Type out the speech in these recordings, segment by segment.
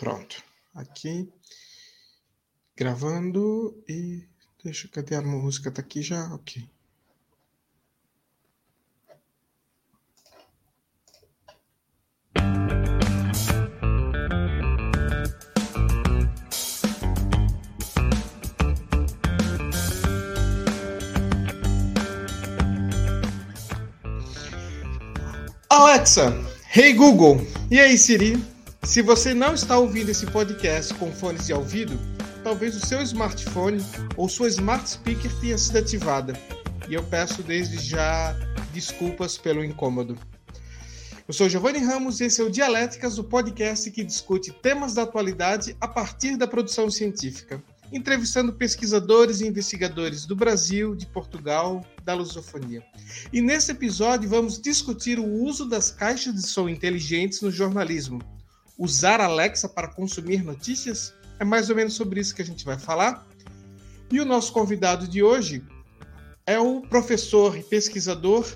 Pronto. Aqui. Gravando e. Deixa, cadê a música? Tá aqui já? Ok. Alexa, hey Google, e aí Siri? Se você não está ouvindo esse podcast com fones de ouvido, talvez o seu smartphone ou sua smart speaker tenha sido ativada. E eu peço desde já desculpas pelo incômodo. Eu sou Giovanni Ramos e esse é o Dialéticas, o podcast que discute temas da atualidade a partir da produção científica entrevistando pesquisadores e investigadores do Brasil, de Portugal, da lusofonia. E nesse episódio vamos discutir o uso das caixas de som inteligentes no jornalismo. Usar Alexa para consumir notícias? É mais ou menos sobre isso que a gente vai falar. E o nosso convidado de hoje é o professor e pesquisador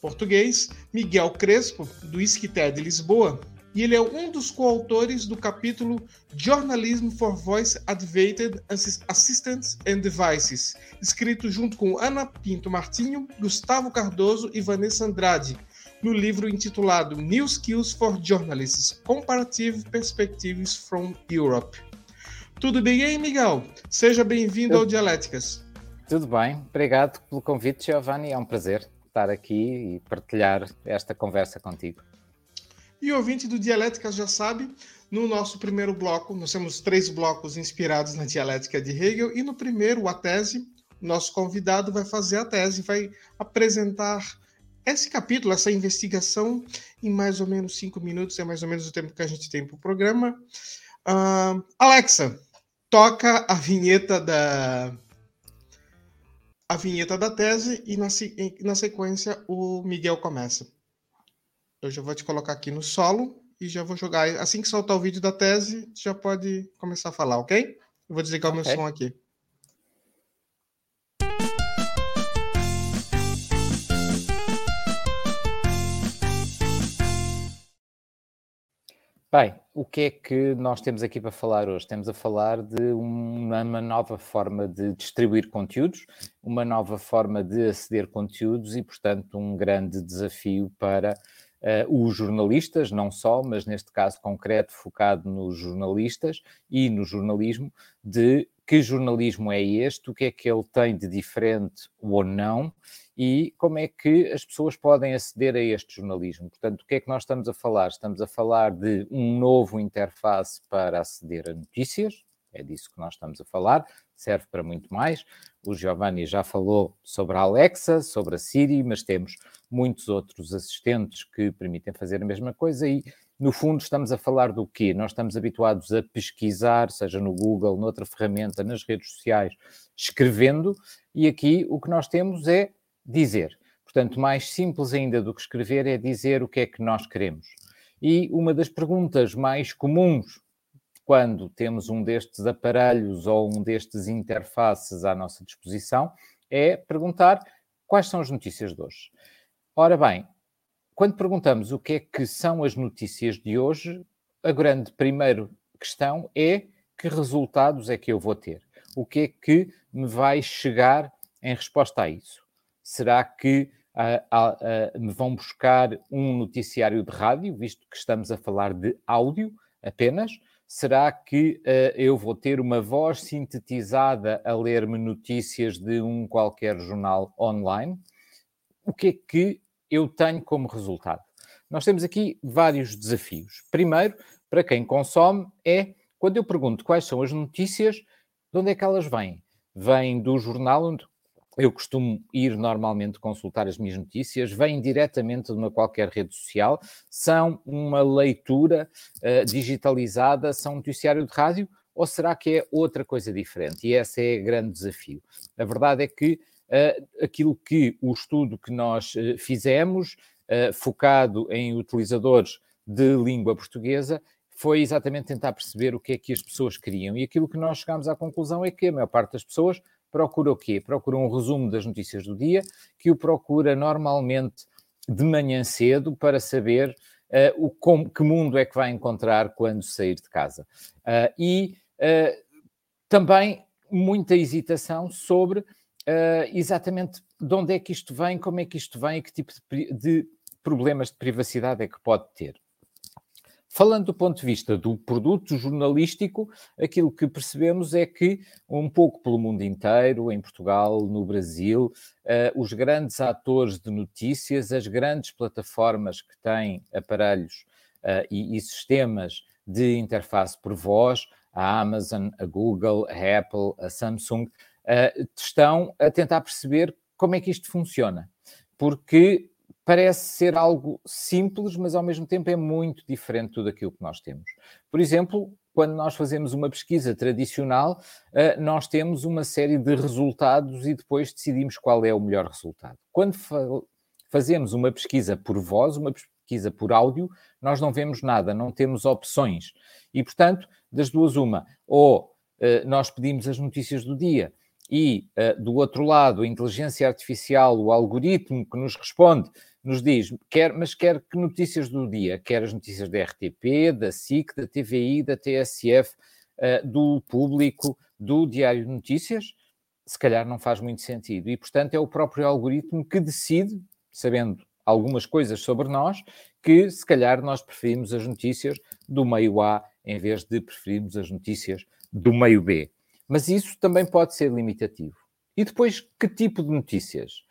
português Miguel Crespo, do Isquité de Lisboa, e ele é um dos coautores do capítulo Journalism for Voice Activated Assistants and Devices, escrito junto com Ana Pinto Martinho, Gustavo Cardoso e Vanessa Andrade, no livro intitulado New Skills for Journalists: Comparative Perspectives from Europe. Tudo bem aí, Miguel? Seja bem-vindo ao Dialéticas. Tudo bem, obrigado pelo convite, Giovanni. É um prazer estar aqui e partilhar esta conversa contigo. E o ouvinte do Dialética já sabe, no nosso primeiro bloco, nós temos três blocos inspirados na dialética de Hegel, e no primeiro, a tese, nosso convidado vai fazer a tese, vai apresentar esse capítulo, essa investigação, em mais ou menos cinco minutos, é mais ou menos o tempo que a gente tem para o programa. Uh, Alexa, toca a vinheta da a vinheta da tese e na, na sequência o Miguel começa. Eu já vou te colocar aqui no solo e já vou jogar. Assim que soltar o vídeo da tese, já pode começar a falar, ok? Eu vou desligar okay. o meu som aqui. Bem, o que é que nós temos aqui para falar hoje? Temos a falar de uma, nova forma de distribuir conteúdos, uma nova forma de aceder conteúdos e, portanto, um grande desafio para uh, os jornalistas, não só, mas neste caso concreto, focado nos jornalistas e no jornalismo, de que jornalismo é este, o que é que ele tem de diferente ou não, e como é que as pessoas podem aceder a este jornalismo. Portanto, o que é que nós estamos a falar? Estamos a falar de um novo interface para aceder a notícias, é disso que nós estamos a falar, serve para muito mais. O Giovanni já falou sobre a Alexa, sobre a Siri, mas temos muitos outros assistentes que permitem fazer a mesma coisa e, no fundo, estamos a falar do quê? Nós estamos habituados a pesquisar, seja no Google, noutra ferramenta, nas redes sociais, escrevendo, e aqui o que nós temos é dizer. Portanto, mais simples ainda do que escrever é dizer o que é que nós queremos. E uma das perguntas mais comuns quando temos um destes aparelhos ou um destes interfaces à nossa disposição, é perguntar quais são as notícias de hoje. Ora bem, quando perguntamos o que é que são as notícias de hoje, a grande primeira questão é que resultados é que eu vou ter? O que é que me vai chegar em resposta a isso? Será que uh, uh, uh, me vão buscar um noticiário de rádio, visto que estamos a falar de áudio apenas? Será que eu vou ter uma voz sintetizada a ler-me notícias de um qualquer jornal online? O que é que eu tenho como resultado? Nós temos aqui vários desafios. Primeiro, para quem consome, é quando eu pergunto quais são as notícias, de onde é que elas vêm? Vêm do jornal onde eu costumo ir normalmente consultar as minhas notícias, vêm diretamente de uma qualquer rede social, são uma leitura uh, digitalizada, são um noticiário de rádio, ou será que é outra coisa diferente? E esse é o grande desafio. A verdade é que uh, aquilo que o estudo que nós uh, fizemos, focado em utilizadores de língua portuguesa, foi exatamente tentar perceber o que é que as pessoas queriam. E aquilo que nós chegámos à conclusão é que a maior parte das pessoas procura o quê? Procura um resumo das notícias do dia, que o procura normalmente de manhã cedo para saber uh, o que mundo é que vai encontrar quando sair de casa. Uh, e uh, também muita hesitação sobre exatamente de onde é que isto vem, como é que isto vem e que tipo de, de problemas de privacidade é que pode ter. Falando do ponto de vista do produto jornalístico, aquilo que percebemos é que, um pouco pelo mundo inteiro, em Portugal, no Brasil, uh, os grandes atores de notícias, as grandes plataformas que têm aparelhos uh, e, e, sistemas de interface por voz, a Amazon, a Google, a Apple, a Samsung, uh, estão a tentar perceber como é que isto funciona. Porque parece ser algo simples, mas ao mesmo tempo é muito diferente de tudo aquilo que nós temos. Por exemplo, quando nós fazemos uma pesquisa tradicional, eh, nós temos uma série de resultados e depois decidimos qual é o melhor resultado. Quando fazemos uma pesquisa por voz, uma pesquisa por áudio, nós não vemos nada, não temos opções. E, portanto, das duas, uma, ou eh, nós pedimos as notícias do dia e, eh, do outro lado, a inteligência artificial, o algoritmo que nos responde, nos diz, quer, mas quer que notícias do dia, quer as notícias da RTP, da SIC, da TVI, da TSF, uh, do público, do Diário de Notícias, se calhar não faz muito sentido. E, portanto, é o próprio algoritmo que decide, sabendo algumas coisas sobre nós, que se calhar nós preferimos as notícias do meio A em vez de preferirmos as notícias do meio B. Mas isso também pode ser limitativo. E depois, que tipo de notícias?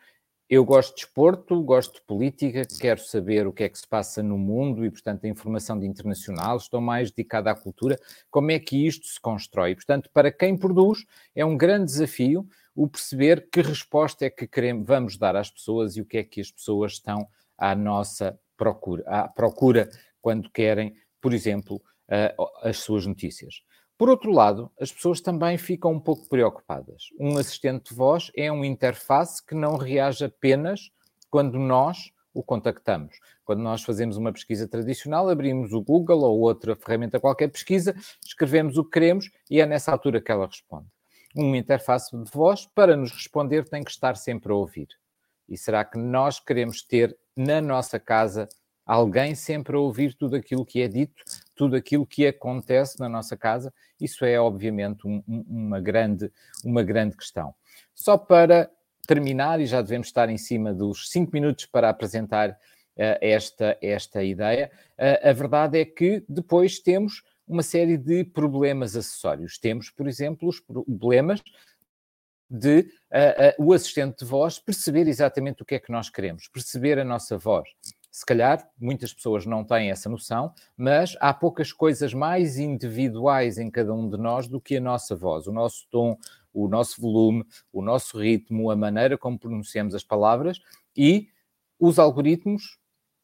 Eu gosto de esporto, gosto de política, quero saber o que é que se passa no mundo e, portanto, a informação de internacional, estou mais dedicado à cultura. Como é que isto se constrói? Portanto, para quem produz, é um grande desafio o perceber que resposta é que queremos, vamos dar às pessoas e o que é que as pessoas estão à nossa procura, à procura quando querem, por exemplo, as suas notícias. Por outro lado, as pessoas também ficam um pouco preocupadas. Um assistente de voz é uma interface que não reage apenas quando nós o contactamos. Quando nós fazemos uma pesquisa tradicional, abrimos o Google ou outra ferramenta qualquer pesquisa, escrevemos o que queremos e é nessa altura que ela responde. Uma interface de voz, para nos responder, tem que estar sempre a ouvir. E será que nós queremos ter na nossa casa alguém sempre a ouvir tudo aquilo que é dito, tudo aquilo que acontece na nossa casa. Isso é, obviamente, um, uma, grande, uma grande questão. Só para terminar, e já devemos estar em cima dos cinco minutos para apresentar uh, esta, esta ideia, uh, a verdade é que depois temos uma série de problemas acessórios. Temos, por exemplo, os problemas de uh, o assistente de voz perceber exatamente o que é que nós queremos, perceber a nossa voz. Se calhar muitas pessoas não têm essa noção, mas há poucas coisas mais individuais em cada um de nós do que a nossa voz, o nosso tom, o nosso volume, o nosso ritmo, a maneira como pronunciamos as palavras e os algoritmos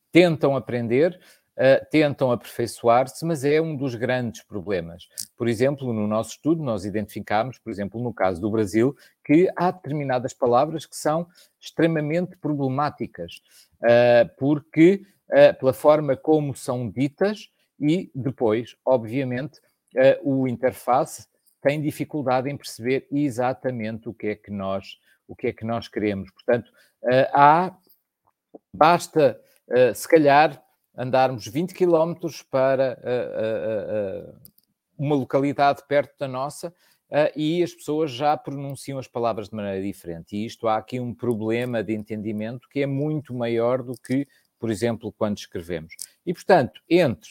tentam aprender, uh, tentam aperfeiçoar-se, mas é um dos grandes problemas. Por exemplo, no nosso estudo, nós identificámos, por exemplo, no caso do Brasil, que há determinadas palavras que são extremamente problemáticas porque uh, pela forma como são ditas e depois, obviamente, uh, o interface tem dificuldade em perceber exatamente o que é que nós o que é que nós queremos. Portanto, há basta se calhar andarmos 20 quilómetros para uma localidade perto da nossa Uh, e as pessoas já pronunciam as palavras de maneira diferente. E isto há aqui um problema de entendimento que é muito maior do que, por exemplo, quando escrevemos. E, portanto, entre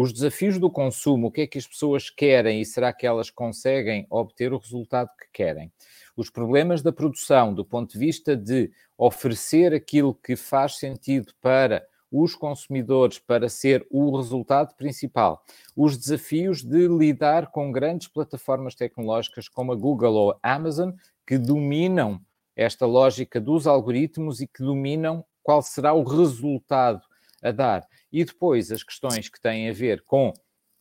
os desafios do consumo, o que é que as pessoas querem e será que elas conseguem obter o resultado que querem? Os problemas da produção, do ponto de vista de oferecer aquilo que faz sentido para os consumidores para ser o resultado principal. Os desafios de lidar com grandes plataformas tecnológicas como a Google ou a Amazon, que dominam esta lógica dos algoritmos e que dominam qual será o resultado a dar. E depois as questões que têm a ver com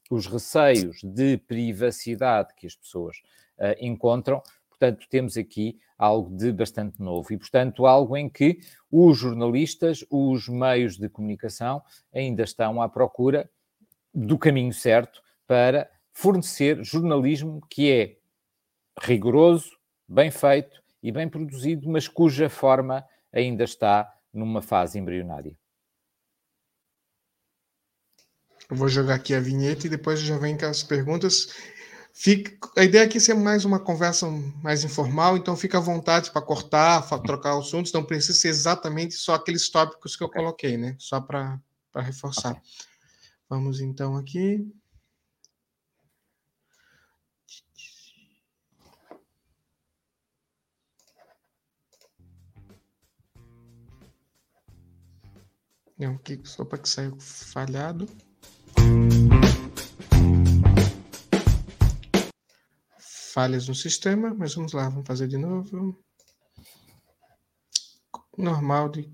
os receios de privacidade que as pessoas uh, encontram. Portanto, temos aqui algo de bastante novo e, portanto, algo em que os jornalistas, os meios de comunicação ainda estão à procura do caminho certo para fornecer jornalismo que é rigoroso, bem feito e bem produzido, mas cuja forma ainda está numa fase embrionária. Eu vou jogar aqui a vinheta e depois já vem com as perguntas. Fica, a ideia aqui é ser mais uma conversa mais informal, então fica à vontade para cortar, pra trocar assuntos, não precisa ser exatamente só aqueles tópicos que eu coloquei, né? Só para reforçar. Okay. Vamos então aqui. Não, aqui só para que saiu falhado. Falhas no sistema, mas vamos lá, vamos fazer de novo. Normal de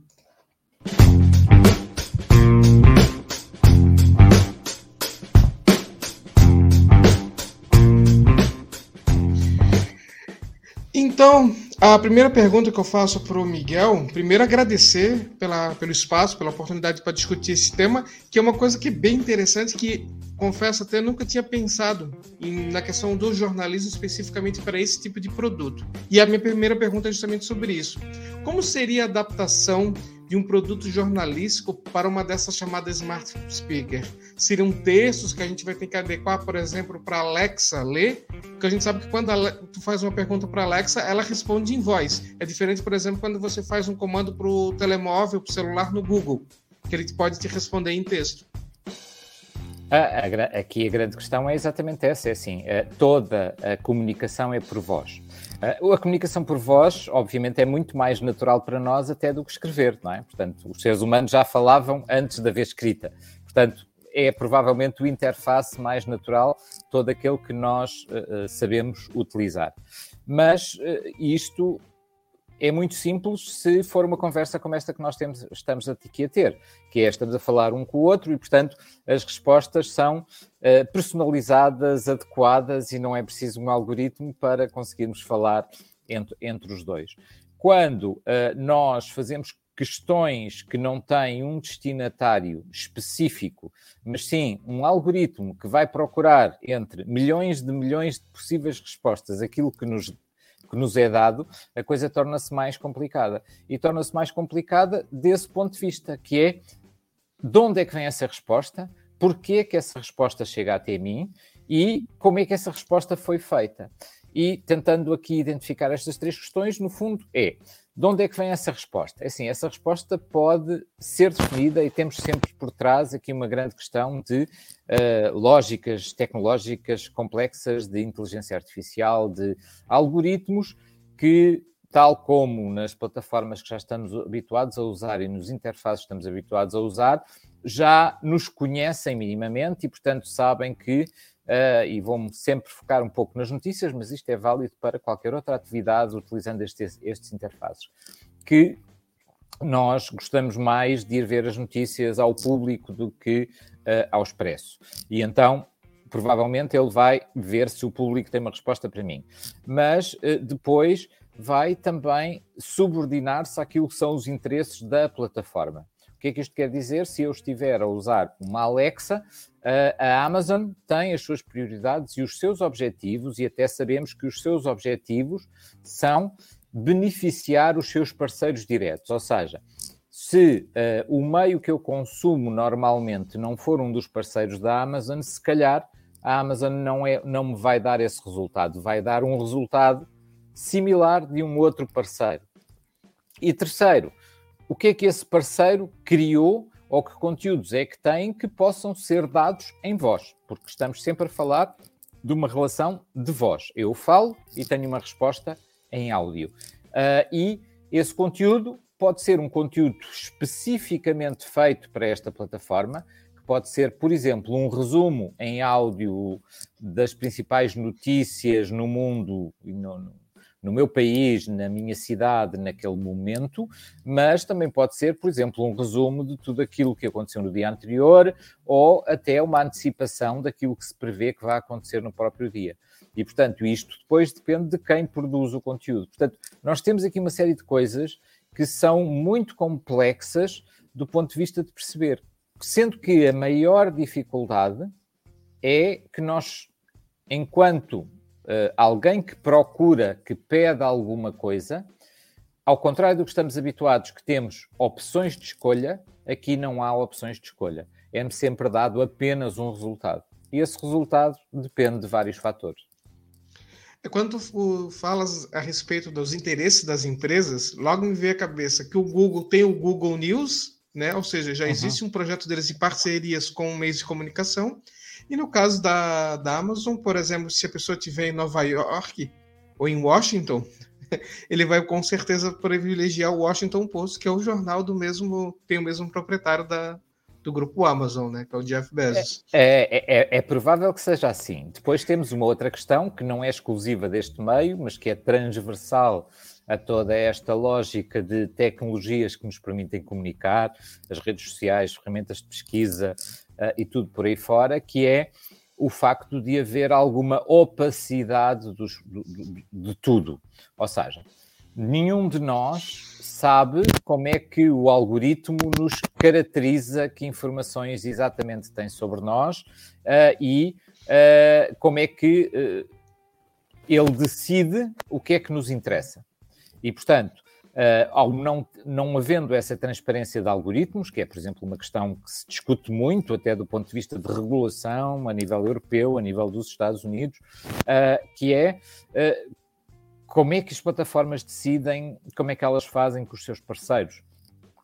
Então, a primeira pergunta que eu faço para o Miguel, primeiro agradecer pela, pelo espaço, pela oportunidade para discutir esse tema, que é uma coisa que é bem interessante, que confesso até nunca tinha pensado em, na questão do jornalismo especificamente para esse tipo de produto. E a minha primeira pergunta é justamente sobre isso. Como seria a adaptação de um produto jornalístico para uma dessas chamadas smart speaker? Seriam textos que a gente vai ter que adequar, por exemplo, para Alexa ler? Porque a gente sabe que quando tu faz uma pergunta para Alexa, ela responde em voz. É diferente, por exemplo, quando você faz um comando para o telemóvel, para o celular no Google, que ele pode te responder em texto. A, a, aqui a grande questão é exatamente essa: é assim, a, toda a comunicação é por voz. A, a comunicação por voz, obviamente, é muito mais natural para nós até do que escrever, não é? Portanto, os seres humanos já falavam antes da vez escrita. Portanto, é provavelmente o interface mais natural, todo aquele que nós uh, sabemos utilizar. Mas uh, isto é muito simples se for uma conversa como esta que nós temos, estamos aqui a ter, que é estamos a falar um com o outro e, portanto, as respostas são uh, personalizadas, adequadas e não é preciso um algoritmo para conseguirmos falar entre, entre os dois. Quando uh, nós fazemos questões que não têm um destinatário específico, mas sim um algoritmo que vai procurar entre milhões de milhões de possíveis respostas aquilo que nos que nos é dado, a coisa torna-se mais complicada. E torna-se mais complicada desse ponto de vista, que é de onde é que vem essa resposta, porquê é que essa resposta chega até mim e como é que essa resposta foi feita. E tentando aqui identificar estas três questões, no fundo, é de onde é que vem essa resposta? É assim, essa resposta pode ser definida e temos sempre por trás aqui uma grande questão de uh, lógicas tecnológicas complexas de inteligência artificial, de algoritmos que, tal como nas plataformas que já estamos habituados a usar e nos interfaces que estamos habituados a usar, já nos conhecem minimamente e, portanto, sabem que Uh, e vou-me sempre focar um pouco nas notícias, mas isto é válido para qualquer outra atividade utilizando estes, estes interfaces. Que nós gostamos mais de ir ver as notícias ao público do que uh, ao expresso. E então, provavelmente, ele vai ver se o público tem uma resposta para mim. Mas uh, depois vai também subordinar-se àquilo que são os interesses da plataforma que é que isto quer dizer? Se eu estiver a usar uma Alexa, a Amazon tem as suas prioridades e os seus objetivos, e até sabemos que os seus objetivos são beneficiar os seus parceiros diretos, ou seja, se uh, o meio que eu consumo normalmente não for um dos parceiros da Amazon, se calhar a Amazon não, é, não me vai dar esse resultado, vai dar um resultado similar de um outro parceiro. E terceiro, o que é que esse parceiro criou ou que conteúdos é que tem que possam ser dados em voz, porque estamos sempre a falar de uma relação de voz. Eu falo e tenho uma resposta em áudio. Uh, e esse conteúdo pode ser um conteúdo especificamente feito para esta plataforma, que pode ser, por exemplo, um resumo em áudio das principais notícias no mundo e no, no meu país, na minha cidade, naquele momento, mas também pode ser, por exemplo, um resumo de tudo aquilo que aconteceu no dia anterior ou até uma antecipação daquilo que se prevê que vai acontecer no próprio dia. E, portanto, isto depois depende de quem produz o conteúdo. Portanto, nós temos aqui uma série de coisas que são muito complexas do ponto de vista de perceber. Sendo que a maior dificuldade é que nós, enquanto uh, alguém que procura, que pede alguma coisa, ao contrário do que estamos habituados, que temos opções de escolha, aqui não há opções de escolha. é-me sempre dado apenas um resultado. E esse resultado depende de vários fatores. É quando tu falas a respeito dos interesses das empresas, logo me veio a cabeça que o Google tem o Google News, né? Ou seja, já uhum. existe um projeto deles de parcerias com meios de comunicação. E no caso da, da Amazon, por exemplo, se a pessoa estiver em Nova York ou em Washington, ele vai com certeza privilegiar o Washington Post, que é o jornal do mesmo, tem o mesmo proprietário da, do grupo Amazon, né, que é o Jeff Bezos. É, é, é, é, provável que seja assim. Depois temos uma outra questão que não é exclusiva deste meio, mas que é transversal a toda esta lógica de tecnologias que nos permitem comunicar, as redes sociais, ferramentas de pesquisa uh, e tudo por aí fora, que é o facto de haver alguma opacidade dos, de, de tudo. Ou seja, nenhum de nós sabe como é que o algoritmo nos caracteriza, que informações exatamente tem sobre nós uh, e uh, como é que uh, ele decide o que é que nos interessa. E, portanto, ao não, não havendo essa transparência de algoritmos, que é, por exemplo, uma questão que se discute muito, até do ponto de vista de regulação a nível europeu, a nível dos Estados Unidos, que é como é que as plataformas decidem, como é que elas fazem com os seus parceiros.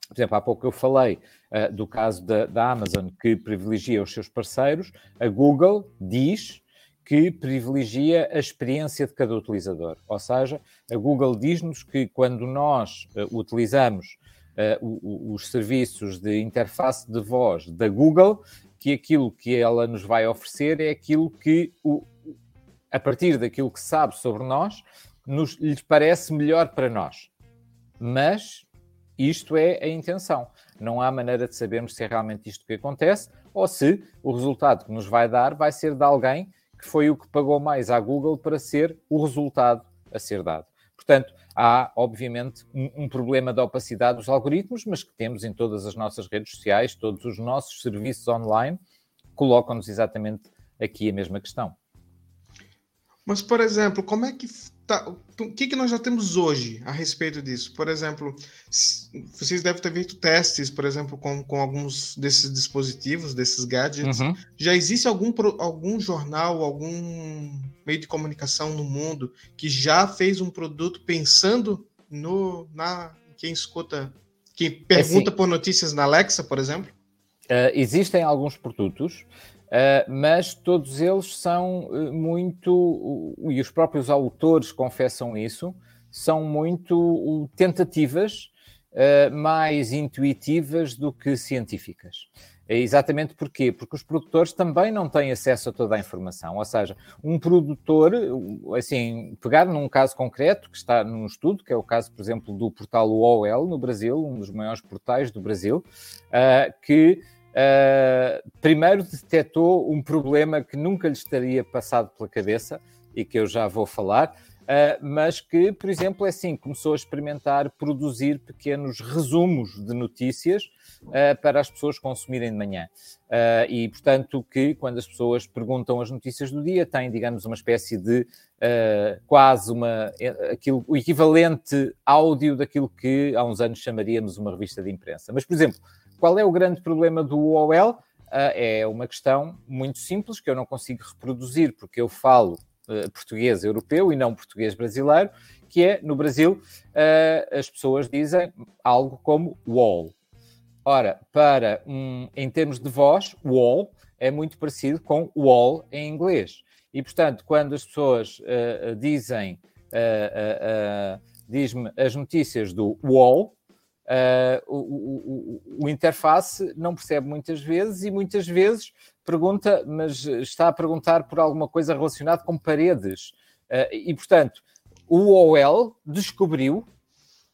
Por exemplo, há pouco eu falei uh, do caso da, da, Amazon que privilegia os seus parceiros, a Google diz que privilegia a experiência de cada utilizador. Ou seja, a Google diz-nos que quando nós uh, utilizamos uh, os serviços de interface de voz da Google, que aquilo que ela nos vai oferecer é aquilo que, o, a partir daquilo que sabe sobre nós, nos, lhes parece melhor para nós. Mas isto é a intenção. Não há maneira de sabermos se é realmente isto que acontece ou se o resultado que nos vai dar vai ser de alguém que foi o que pagou mais à Google para ser o resultado a ser dado. Portanto, há, obviamente, um, um, problema de opacidade dos algoritmos, mas que temos em todas as nossas redes sociais, todos os nossos serviços online colocam-nos exatamente aqui a mesma questão. Mas, por exemplo, como é que tá, o que, que nós já temos hoje a respeito disso? Por exemplo, vocês devem ter feito testes, por exemplo, com, com alguns desses dispositivos, desses gadgets. Uhum. Já existe algum, algum jornal, algum meio de comunicação no mundo que já fez um produto pensando no na quem escuta, quem pergunta é por notícias na Alexa, por exemplo? Uh, existem alguns produtos Uh, mas todos eles são uh, muito, e os próprios autores confessam isso, são muito tentativas eh, mais intuitivas do que científicas. É exatamente porquê? Porque os produtores também não têm acesso a toda a informação. Ou seja, um produtor, assim, pegar num caso concreto que está num estudo, que é o caso, por exemplo, do portal UOL no Brasil, um dos maiores portais do Brasil, que Uh, primeiro detectou um problema que nunca lhe estaria passado pela cabeça e que eu já vou falar, uh, mas que, por exemplo, é assim, começou a experimentar produzir pequenos resumos de notícias uh, para as pessoas consumirem de manhã. e, portanto, que quando as pessoas perguntam as notícias do dia, têm, digamos, uma espécie de quase uma, aquilo, o equivalente áudio daquilo que há uns anos chamaríamos uma revista de imprensa. Mas, por exemplo, qual é o grande problema do UOL? Uh, é uma questão muito simples que eu não consigo reproduzir porque eu falo uh, português europeu e não português brasileiro, que é no Brasil uh, as pessoas dizem algo como wall. Ora, para um, em termos de voz, wall é muito parecido com wall em inglês. E portanto, quando as pessoas dizem diz-me as notícias do wall, Uh, o, o, o, interface não percebe muitas vezes e muitas vezes pergunta, mas está a perguntar por alguma coisa relacionada com paredes. Uh, e, portanto, o OL descobriu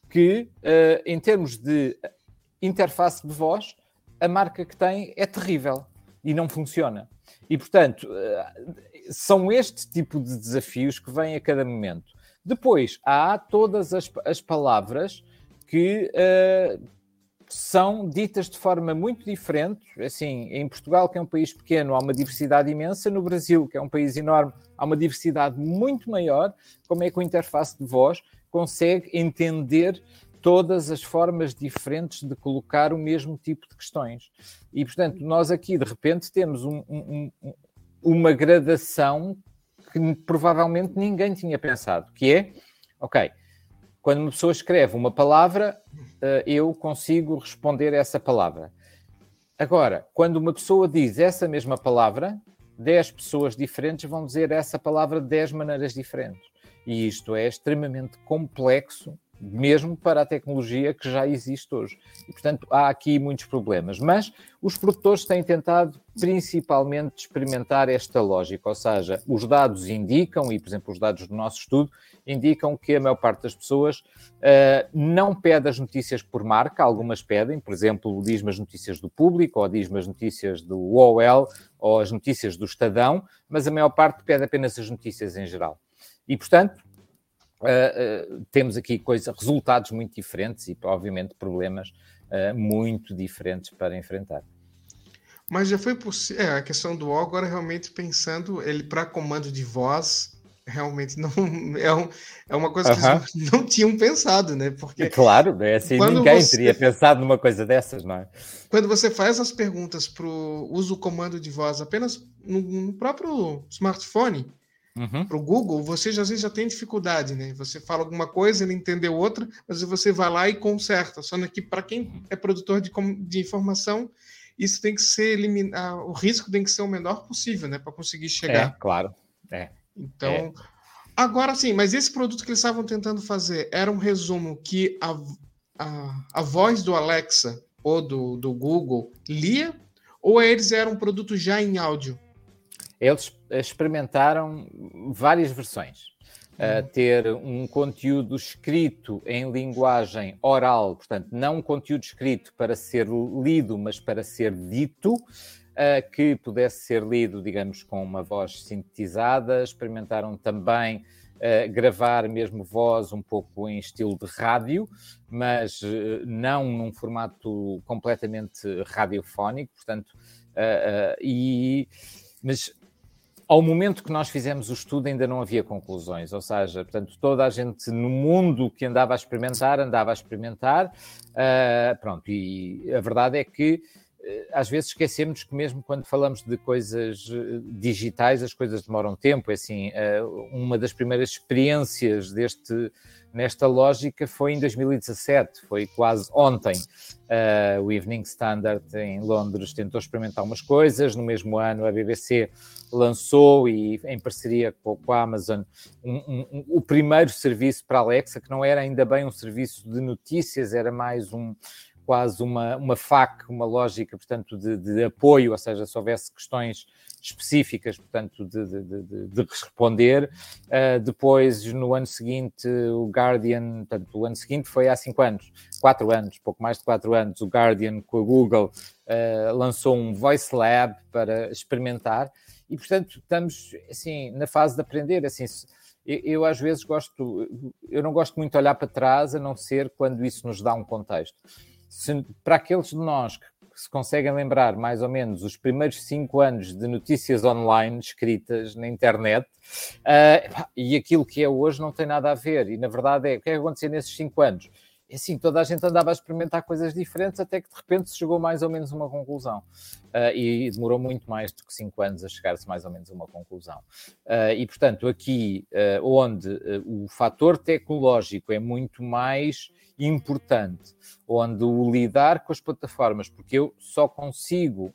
que, uh, em termos de interface de voz, a marca que tem é terrível e não funciona. E, portanto, são este tipo de desafios que vêm a cada momento. Depois, há todas as, as palavras que uh, são ditas de forma muito diferente. Assim, em Portugal, que é um país pequeno, há uma diversidade imensa. No Brasil, que é um país enorme, há uma diversidade muito maior. Como é que a interface de voz consegue entender todas as formas diferentes de colocar o mesmo tipo de questões. E, portanto, nós aqui, de repente, temos um, um, uma gradação que provavelmente ninguém tinha pensado, que é, ok, quando uma pessoa escreve uma palavra, eh, eu consigo responder essa palavra. Agora, quando uma pessoa diz essa mesma palavra, 10 pessoas diferentes vão dizer essa palavra de 10 maneiras diferentes. E isto é extremamente complexo mesmo para a tecnologia que já existe hoje. E, portanto, há aqui muitos problemas. Mas os produtores têm tentado principalmente experimentar esta lógica, ou seja, os dados indicam, e por exemplo, os dados do nosso estudo indicam que a maior parte das pessoas uh, não pede as notícias por marca, algumas pedem, por exemplo, diz-me as notícias do público, ou diz-me as notícias do UOL, ou as notícias do Estadão, mas a maior parte pede apenas as notícias em geral. E, portanto, Uh, uh, temos aqui coisa, resultados muito diferentes e, obviamente, problemas uh, muito diferentes para enfrentar. Mas já foi possível. É, a questão do O, agora realmente pensando, ele para comando de voz, realmente não é, um, é uma coisa que eles não tinham pensado, né? Porque. Claro, é assim, ninguém você, teria pensado numa coisa dessas, não é? Quando você faz as perguntas para o uso do comando de voz apenas no, no próprio smartphone Uhum. Para o Google, você já, às vezes já tem dificuldade, né? Você fala alguma coisa, ele entendeu outra, mas você vai lá e conserta. Só que para quem é produtor de, de informação, isso tem que ser eliminado, o risco tem que ser o menor possível, né? Para conseguir chegar. É, claro. É. Então, é. agora sim, mas esse produto que eles estavam tentando fazer era um resumo que a, a, a voz do Alexa ou do, do Google lia, ou eles eram um produto já em áudio? Eles experimentaram várias versões. Uh, ter um conteúdo escrito em linguagem oral, portanto, não um conteúdo escrito para ser lido, mas para ser dito, uh, que pudesse ser lido, digamos, com uma voz sintetizada. Experimentaram também uh, gravar mesmo voz um pouco em estilo de rádio, mas não num formato completamente radiofónico, portanto, e mas ao momento que nós fizemos o estudo ainda não havia conclusões, ou seja, portanto, toda a gente no mundo que andava a experimentar, andava a experimentar, uh, pronto, e a verdade é que às vezes esquecemos que mesmo quando falamos de coisas uh, digitais, as coisas demoram tempo, é assim, uma das primeiras experiências deste nesta lógica foi em 2017, foi quase ontem. O Evening Standard em Londres tentou experimentar umas coisas, no mesmo ano a BBC lançou, e em parceria com, com a Amazon, um, um, um, o primeiro serviço para Alexa, que não era ainda bem um serviço de notícias, era mais um, quase uma, uma FAQ, uma lógica, portanto, de, de apoio, ou seja, se houvesse questões específicas, portanto, de, de, de responder. Uh, depois, no ano seguinte, o Guardian, portanto, o ano seguinte foi há cinco anos, quatro anos, pouco mais de quatro anos, o Guardian com a Google uh, lançou um Voice Lab para experimentar e, portanto, estamos, assim, na fase de aprender, assim, eu, eu, às vezes gosto, eu não gosto muito de olhar para trás, a não ser quando isso nos dá um contexto para aqueles de nós que se conseguem lembrar mais ou menos os primeiros cinco anos de notícias online escritas na internet uh, e aquilo que é hoje não tem nada a ver. E na verdade é o que é que aconteceu nesses cinco anos? Assim, toda a gente andava a experimentar coisas diferentes até que de repente se chegou mais ou menos a uma conclusão. Uh, e demorou muito mais do que cinco anos a chegar-se mais ou menos a uma conclusão. Uh, e portanto, aqui uh, onde o fator tecnológico é muito mais importante, onde o lidar com as plataformas, porque eu só consigo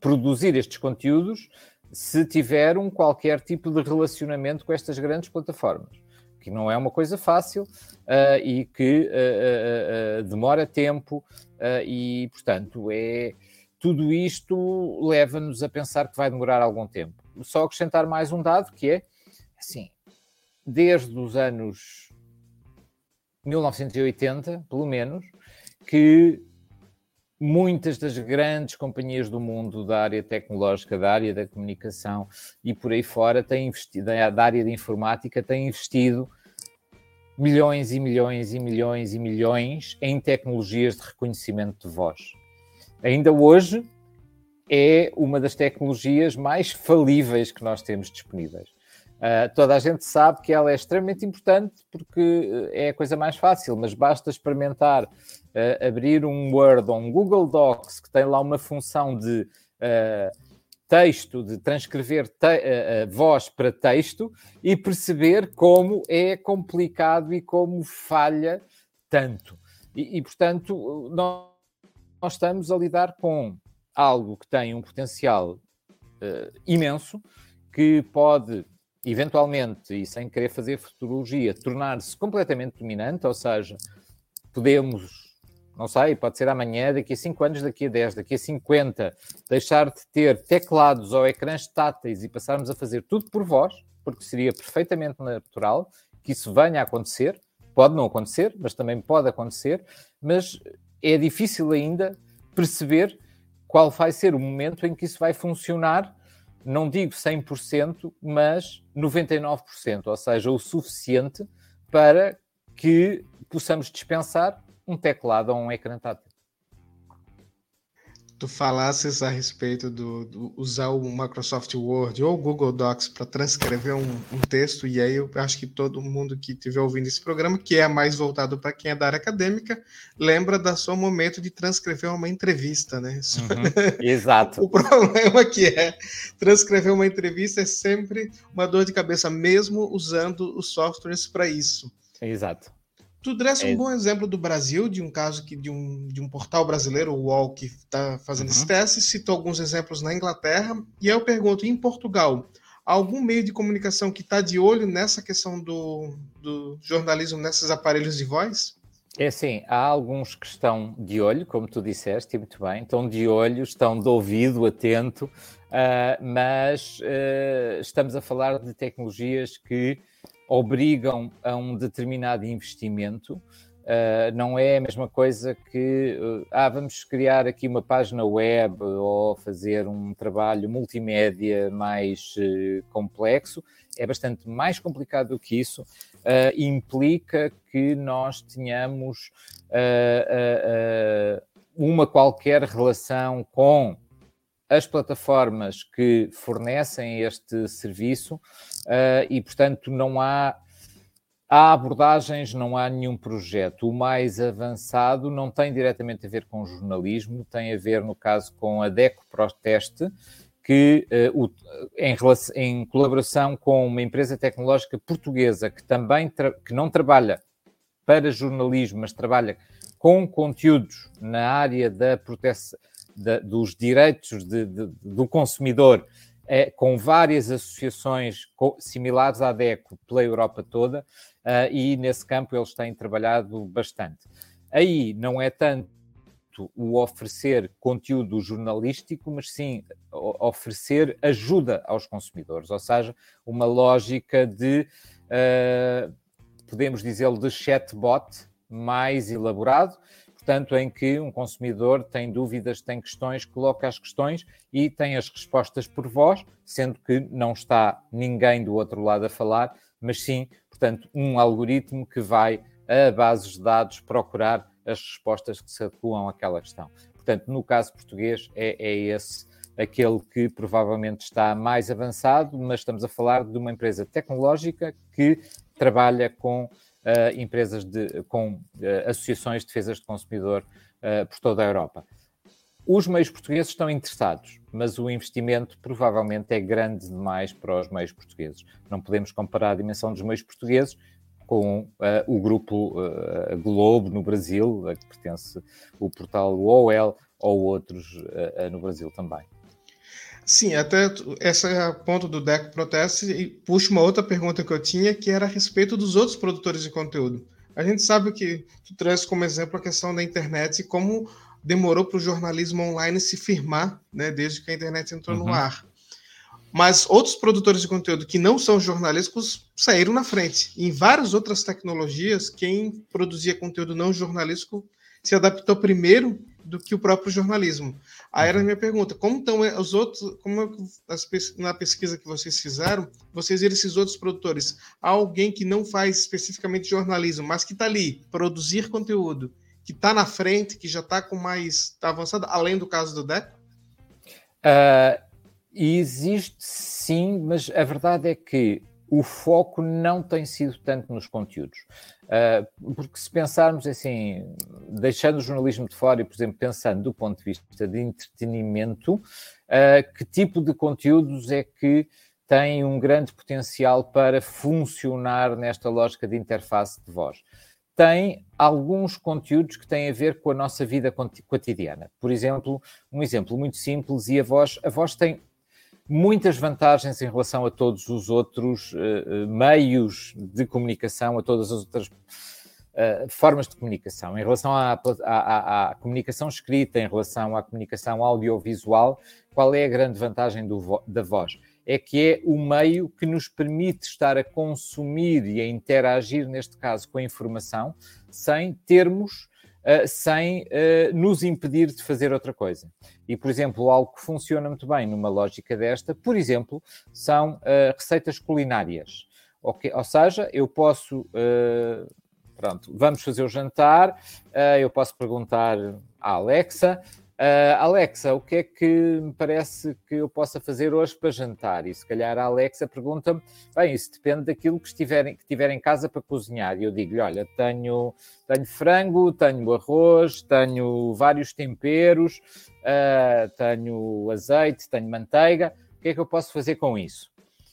produzir estes conteúdos se tiver um qualquer tipo de relacionamento com estas grandes plataformas que não é uma coisa fácil uh, e que uh, uh, demora tempo e, portanto, é tudo isto leva-nos a pensar que vai demorar algum tempo. Só acrescentar mais um dado que é assim, desde os anos 1980, pelo menos, que muitas das grandes companhias do mundo da área tecnológica, da área da comunicação e por aí fora têm investido, da área de informática, têm investido milhões e milhões e milhões e milhões em tecnologias de reconhecimento de voz. Ainda hoje é uma das tecnologias mais falíveis que nós temos disponíveis. Uh, toda a gente sabe que ela é extremamente importante porque é a coisa mais fácil, mas basta experimentar uh, abrir um Word ou um Google Docs que tem lá uma função de uh, texto, de transcrever te voz para texto e perceber como é complicado e como falha tanto. E, e portanto, nós, nós, estamos a lidar com algo que tem um potencial imenso, que pode eventualmente, e sem querer fazer futurologia, tornar-se completamente dominante, ou seja, podemos, não sei, pode ser amanhã, daqui a 5 anos, daqui a 10, daqui a 50, deixar de ter teclados ou ecrãs táteis e passarmos a fazer tudo por voz, porque seria perfeitamente natural que isso venha a acontecer. Pode não acontecer, mas também pode acontecer, mas é difícil ainda perceber qual vai ser o momento em que isso vai funcionar não digo 100%, mas 99%, ou seja, o suficiente para que possamos dispensar um teclado ou um ecrã tátil tu falasses a respeito do, do, usar o Microsoft Word ou o Google Docs para transcrever um, um, texto, e aí eu acho que todo mundo que estiver ouvindo esse programa, que é mais voltado para quem é da área acadêmica, lembra da seu momento de transcrever uma entrevista, né? Uhum, exato. o problema que é transcrever uma entrevista é sempre uma dor de cabeça, mesmo usando os softwares para isso. Exato. Tu desse é. um bom exemplo do Brasil, de um caso que de um, de um portal brasileiro, o UOL, que está fazendo uhum. esse teste, citou alguns exemplos na Inglaterra, e aí eu pergunto, em Portugal, algum meio de comunicação que está de olho nessa questão do, do jornalismo nesses aparelhos de voz? É assim, há alguns que estão de olho, como tu disseste, muito bem, estão de olho, estão de ouvido atento, uh, mas uh, estamos a falar de tecnologias que obrigam a um determinado investimento. Uh, não é a mesma coisa que uh, ah, vamos criar aqui uma página web ou fazer um trabalho multimédia mais uh, complexo. É bastante mais complicado do que isso. implica que nós tenhamos uma qualquer relação com as plataformas que fornecem este serviço uh, e, portanto, não há, há abordagens, não há nenhum projeto. O mais avançado não tem diretamente a ver com jornalismo, tem a ver, no caso, com a DECO Proteste, que uh, o, em, em, colaboração com uma empresa tecnológica portuguesa que também que não trabalha para jornalismo, mas trabalha com conteúdos na área da proteção dos direitos de, de, do consumidor é, com várias associações similares à DECO pela Europa toda, uh, e nesse campo eles têm trabalhado bastante. Aí não é tanto o oferecer conteúdo jornalístico, mas sim oferecer ajuda aos consumidores, ou seja, uma lógica de, uh, podemos dizê-lo, de chatbot mais elaborado, portanto, em que um consumidor tem dúvidas, tem questões, coloca as questões e tem as respostas por voz, sendo que não está ninguém do outro lado a falar, mas sim, portanto, um algoritmo que vai a bases de dados procurar as respostas que se adequam àquela questão. Portanto, no caso português, é, é esse aquele que provavelmente está mais avançado, mas estamos a falar de uma empresa tecnológica que trabalha com uh, empresas de, com uh, associações de defesas de consumidor uh, por toda a Europa. Os meios portugueses estão interessados, mas o investimento provavelmente é grande demais para os meios portugueses. Não podemos comparar a dimensão dos meios portugueses com uh, o grupo Globo no Brasil, a que pertence o portal OL, ou outros no Brasil também. Sim, até essa é a ponto do Deco Proteste e puxa uma outra pergunta que eu tinha, que era a respeito dos outros produtores de conteúdo. A gente sabe que tu traz como exemplo a questão da internet e como demorou para o jornalismo online se firmar, né, desde que a internet entrou uhum. no ar. Mas outros produtores de conteúdo que não são jornalísticos saíram na frente. Em várias outras tecnologias, quem produzia conteúdo não jornalístico se adaptou primeiro do que o próprio jornalismo. Aí era a uhum. minha pergunta: como estão os outros, como é as, na pesquisa que vocês fizeram, vocês viram esses outros produtores? Há alguém que não faz especificamente jornalismo, mas que está ali, produzir conteúdo, que está na frente, que já está com mais. está avançado, além do caso do Deco? Uh, existe sim, mas a verdade é que o foco não tem sido tanto nos conteúdos. Uh, porque se pensarmos assim, deixando o jornalismo de fora e, por exemplo, pensando do ponto de vista de entretenimento, uh, que tipo de conteúdos é que têm um grande potencial para funcionar nesta lógica de interface de voz? Tem alguns conteúdos que têm a ver com a nossa vida cotidiana. Por exemplo, um exemplo muito simples, e a voz, a voz tem muitas vantagens em relação a todos os outros uh, meios de comunicação, a todas as outras uh, formas de comunicação. Em relação à, à, à, comunicação escrita, em relação à comunicação audiovisual, qual é a grande vantagem do, da voz? É que é o meio que nos permite estar a consumir e a interagir, neste caso, com a informação, sem termos uh, sem uh, nos impedir de fazer outra coisa. E, por exemplo, algo que funciona muito bem numa lógica desta, por exemplo, são uh, receitas culinárias. Okay? Ou seja, eu posso. pronto, vamos fazer o jantar, eu posso perguntar à Alexa Uh, Alexa, o que é que me parece que eu possa fazer hoje para jantar? E se calhar a Alexa pergunta-me, bem, isso depende daquilo que estiver, que tiver em casa para cozinhar. E eu digo-lhe, olha, tenho, tenho frango, tenho arroz, tenho vários temperos, uh, tenho azeite, tenho manteiga, o que é que eu posso fazer com isso?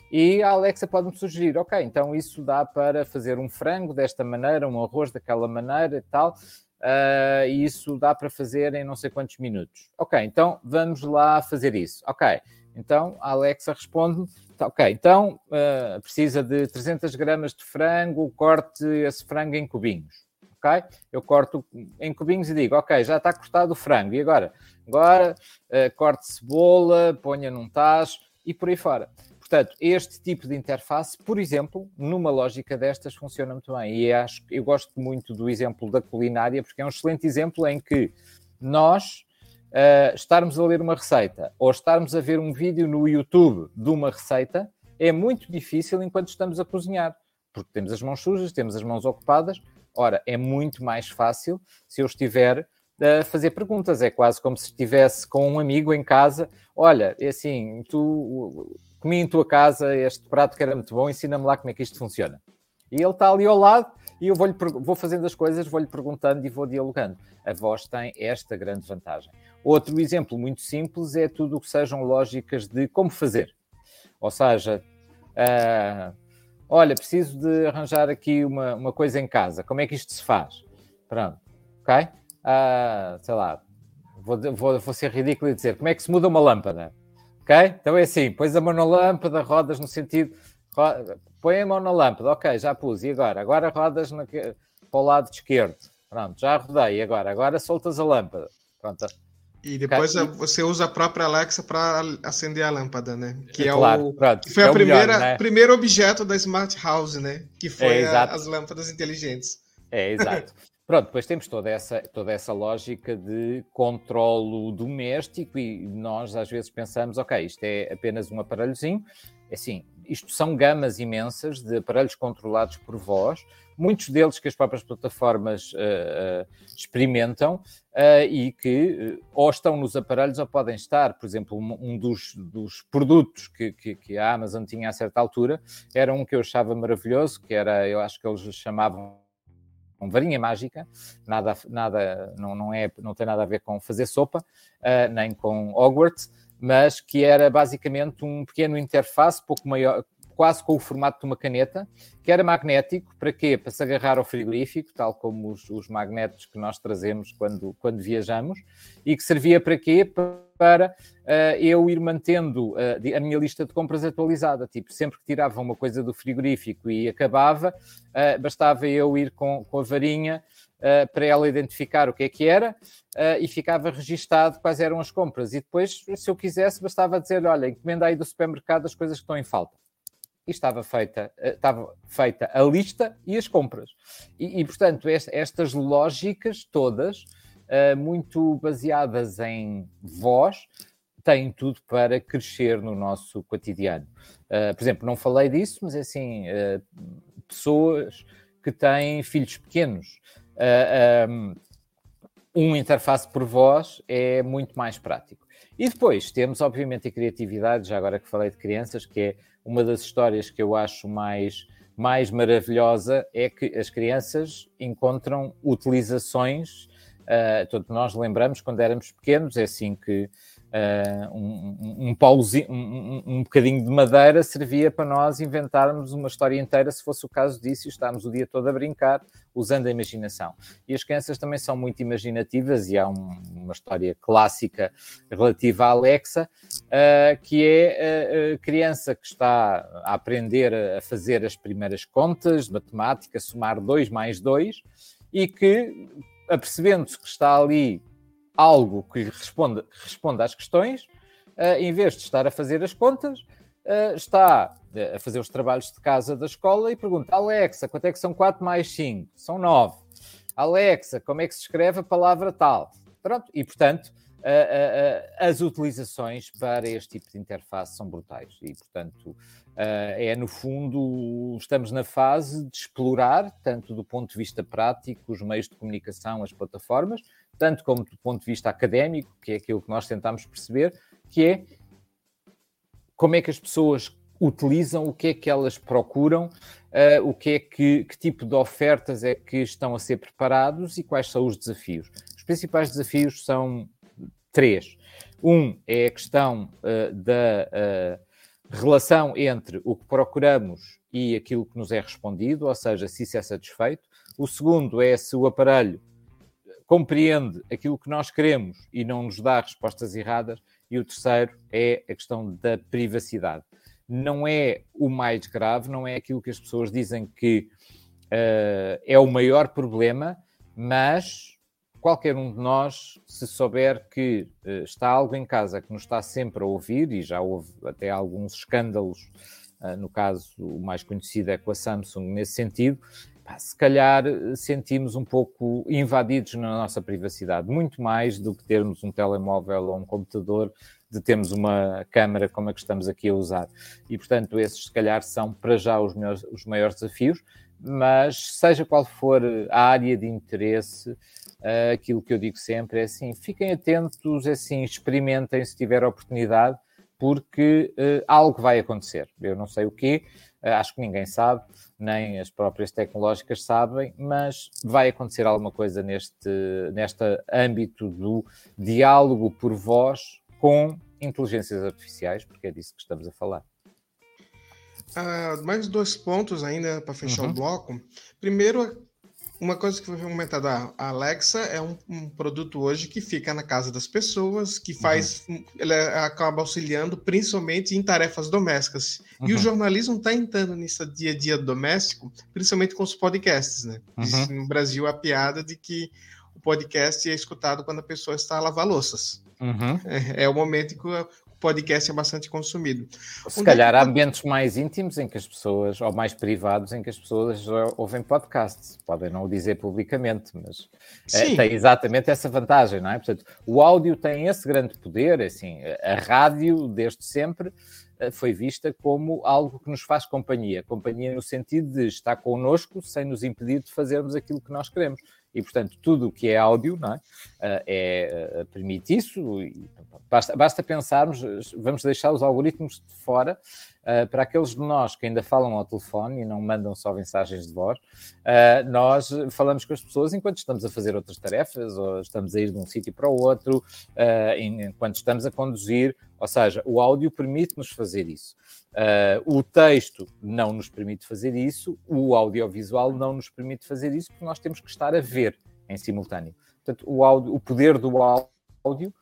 E a Alexa pode-me sugerir, ok, então isso dá para fazer um frango desta maneira, um arroz daquela maneira e tal uh, e isso dá para fazer em não sei quantos minutos. Ok, então vamos lá fazer isso. Ok, então a Alexa responde tá, ok, então uh, precisa de 300 gramas de frango, corte esse frango em cubinhos. Ok? Eu corto em cubinhos e digo, ok, já está cortado o frango. E agora? Agora uh, corte cebola, ponha num tacho e por aí fora. Portanto, este tipo de interface, por exemplo, numa lógica destas, funciona muito bem. E acho, eu gosto muito do exemplo da culinária, porque é um excelente exemplo em que nós uh, estarmos a ler uma receita ou estarmos a ver um vídeo no YouTube de uma receita é muito difícil enquanto estamos a cozinhar, porque temos as mãos sujas, temos as mãos ocupadas. Ora, é muito mais fácil se eu estiver a fazer perguntas. É quase como se estivesse com um amigo em casa. Olha, é assim, tu comi em tua casa este prato que era muito bom, ensina-me lá como é que isto funciona. E ele está ali ao lado e eu vou, vou fazendo as coisas, vou-lhe perguntando e vou dialogando. A voz tem esta grande vantagem. Outro exemplo muito simples é tudo o que sejam lógicas de como fazer. Ou seja, uh, olha, preciso de arranjar aqui uma, uma coisa em casa, como é que isto se faz? Pronto, ok? Uh, sei lá, vou, vou, vou ser ridículo e dizer como é que se muda uma lâmpada? Ok? Então é assim: pões a mão na lâmpada, rodas no sentido. Roda, põe a mão na lâmpada, ok, já pus. E agora? Agora rodas na, para o lado esquerdo. Pronto, já rodei. Agora? Agora soltas a lâmpada. Pronto. E depois okay. você usa a própria Alexa para acender a lâmpada, né? Que é, claro, o pronto, que foi é a primeira melhor, né? primeiro objeto da Smart House, né? Que foi é, a, as lâmpadas inteligentes. É, exato. Pronto, depois temos toda essa, toda essa lógica de controlo doméstico e nós às vezes pensamos, ok, isto é apenas um aparelhozinho. É assim, isto são gamas imensas de aparelhos controlados por voz, muitos deles que as próprias plataformas uh, uh, experimentam uh, e que ou estão nos aparelhos ou podem estar. Por exemplo, um, um dos, dos, produtos que, que, que, a Amazon tinha a certa altura era um que eu achava maravilhoso, que era, eu acho que eles chamavam com varinha mágica, nada, nada, não, não, é, não tem nada a ver com fazer sopa, uh, nem com Hogwarts, mas que era basicamente um pequeno interface, pouco maior, quase com o formato de uma caneta, que era magnético, para quê? Para se agarrar ao frigorífico, tal como os, os magnetos que nós trazemos quando, quando viajamos, e que servia para quê? Para uh, eu ir mantendo uh, a minha lista de compras atualizada. Tipo, sempre que tirava uma coisa do frigorífico e acabava, uh, bastava eu ir com, com a varinha para ela identificar o que é que era e ficava registado quais eram as compras. E depois, se eu quisesse, bastava dizer: olha, encomenda aí do supermercado as coisas que estão em falta e estava feita, eh, estava feita a lista e as compras. E, e portanto, estas lógicas todas, eh, muito baseadas em voz, têm tudo para crescer no nosso cotidiano. Eh, por exemplo, não falei disso, mas é assim, pessoas que têm filhos pequenos. Um interface por voz é muito mais prático. E depois temos, obviamente, a criatividade, já agora que falei de crianças, que é uma das histórias que eu acho mais, mais maravilhosa, é que as crianças encontram utilizações. Uh, todos nós lembramos quando éramos pequenos, é assim que Uh, um, um, pauzinho, um, um, bocadinho de madeira servia para nós inventarmos uma história inteira, se fosse o caso disso, e estarmos o dia todo a brincar usando a imaginação. E as crianças também são muito imaginativas, e há uma história clássica relativa à Alexa, uh, que é a criança que está a aprender a fazer as primeiras contas de matemática, somar 2 mais 2, e que, apercebendo-se que está ali algo que responda, responda às questões, uh, em vez de estar a fazer as contas, uh, está a fazer os trabalhos de casa da escola e pergunta: Alexa, quanto é que são 4 mais 5? São 9. Alexa, como é que se escreve a palavra tal? Pronto, e portanto, as utilizações para este tipo de interface são brutais e, portanto, é no fundo, estamos na fase de explorar, tanto do ponto de vista prático, os meios de comunicação, as plataformas, tanto como do ponto de vista académico, que é aquilo que nós tentamos perceber, que é como é que as pessoas utilizam, o que é que elas procuram, o que é que, que tipo de ofertas é que estão a ser preparados e quais são os desafios. Os principais desafios são três. Um é a questão uh, da uh, relação entre o que procuramos e aquilo que nos é respondido, ou seja, se isso é satisfeito. O segundo é se o aparelho compreende aquilo que nós queremos e não nos dá respostas erradas. E o terceiro é a questão da privacidade. Não é o mais grave, não é aquilo que as pessoas dizem que uh, é o maior problema, mas qualquer um de nós, se souber que uh, está algo em casa que nos está sempre a ouvir, e já houve até alguns escândalos, uh, no caso o mais conhecido é com a Samsung nesse sentido, se calhar eh, sentimos um pouco invadidos na nossa privacidade, muito mais do que termos um telemóvel ou um computador, de termos uma câmera como a que estamos aqui a usar. E, portanto, esses, se calhar, são para já os, meus, os maiores desafios, mas seja qual for a área de interesse, uh, aquilo que eu digo sempre é assim: fiquem atentos, é assim, experimentem se tiver oportunidade, porque uh, algo vai acontecer. Eu não sei o quê, uh, acho que ninguém sabe nem as próprias tecnológicas sabem, mas vai acontecer alguma coisa neste, neste âmbito do diálogo por voz com inteligências artificiais, porque é disso que estamos a falar. Uh, mais dois pontos ainda para fechar uhum. o bloco. Primeiro, uma coisa que foi comentada, a Alexa é um, um, produto hoje que fica na casa das pessoas, que faz, uhum. ele acaba auxiliando principalmente em tarefas domésticas. Uhum. E o uhum. jornalismo está entrando nesse dia a dia doméstico, principalmente com os podcasts, né? Uhum. No Brasil a piada de que o podcast é escutado quando a pessoa está a lavar louças. Uhum. É, é, o momento que podcast é bastante consumido. Se Onde calhar é que... há ambientes mais íntimos em que as pessoas, ou mais privados, em que as pessoas ouvem podcasts. Podem não o dizer publicamente, mas é, tem exatamente essa vantagem, não é? Portanto, o áudio tem esse grande poder, assim, a rádio, desde sempre, eh, foi vista como algo que nos faz companhia. Companhia no sentido de estar connosco sem nos impedir de fazermos aquilo que nós queremos e, portanto, tudo o que é áudio não é? Uh, é uh, permite isso. Basta, basta pensarmos, vamos deixar os algoritmos de fora uh, para aqueles de nós que ainda falam ao telefone e não mandam só mensagens de voz. nós falamos com as pessoas enquanto estamos a fazer outras tarefas ou estamos a ir de um sítio para o outro, enquanto estamos a conduzir. Ou seja, o áudio permite-nos fazer isso. Uh, o texto não nos permite fazer isso, o audiovisual não nos permite fazer isso, porque nós temos que estar a ver em simultâneo. Portanto, o, áudio, o poder do áudio,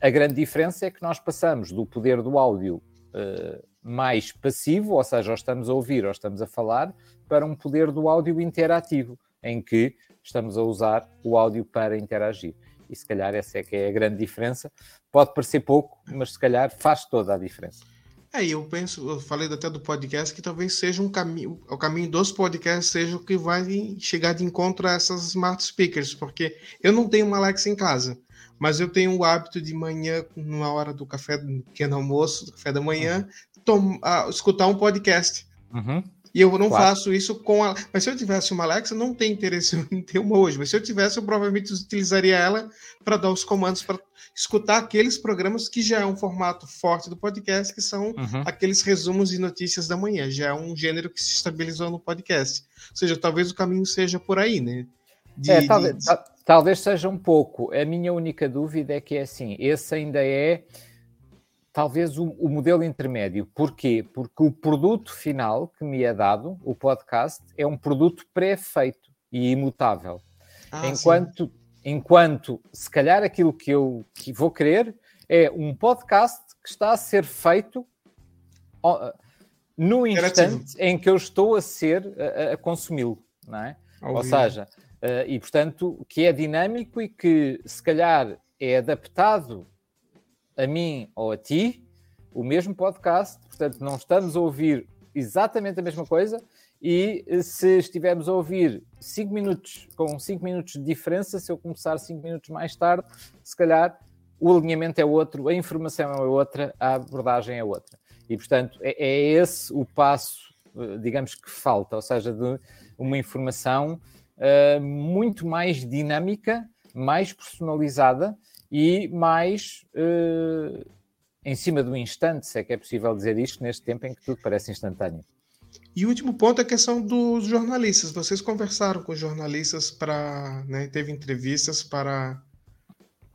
a grande diferença é que nós passamos do poder do áudio uh, mais passivo, ou seja, ou estamos a ouvir ou estamos a falar, para um poder do áudio interativo, em que estamos a usar o áudio para interagir. E se calhar essa é que é a grande diferença. Pode parecer pouco, mas se calhar faz toda a diferença. É, eu penso, eu falei até do podcast que talvez seja um caminho, o caminho dos podcasts seja o que vai chegar de encontro a essas smart speakers, porque eu não tenho uma Alexa em casa, mas eu tenho o hábito de manhã, na hora do café, pequeno almoço, do café da manhã, uhum. Uh, escutar um podcast. Uhum. E eu não claro. faço isso com a. Mas se eu tivesse uma Alexa, não tem interesse em ter uma hoje. Mas se eu tivesse, eu provavelmente utilizaria ela para dar os comandos para escutar aqueles programas que já é um formato forte do podcast, que são uhum. aqueles resumos e notícias da manhã. Já é um gênero que se estabilizou no podcast. Ou seja, talvez o caminho seja por aí, né? De, é, talvez, de... talvez seja um pouco. A minha única dúvida é que é assim: esse ainda é talvez o, o, modelo intermédio. Porquê? Porque o produto final que me é dado, o podcast, é um produto pré-feito e imutável. Ah, enquanto, enquanto, se calhar, aquilo que eu que vou querer é um podcast que está a ser feito no instante em que eu estou a ser a, a consumi-lo, não é? Ou seja, uh, e portanto, que é dinâmico e que se calhar é adaptado a mim ou a ti o mesmo podcast, portanto, não estamos a ouvir exatamente a mesma coisa. E eh, se estivermos a ouvir 5 minutos, com 5 minutos de diferença, se eu começar 5 minutos mais tarde, se calhar o alinhamento é outro, a informação é outra, a abordagem é outra. E, portanto, é, é esse o passo, eh, digamos, que falta, ou seja, de uma informação uh, muito mais dinâmica, mais personalizada e mais uh, em cima do instante, se é que é possível dizer isto neste tempo em que tudo parece instantâneo. E o último ponto é a questão dos jornalistas. Vocês conversaram com jornalistas para, né, teve entrevistas para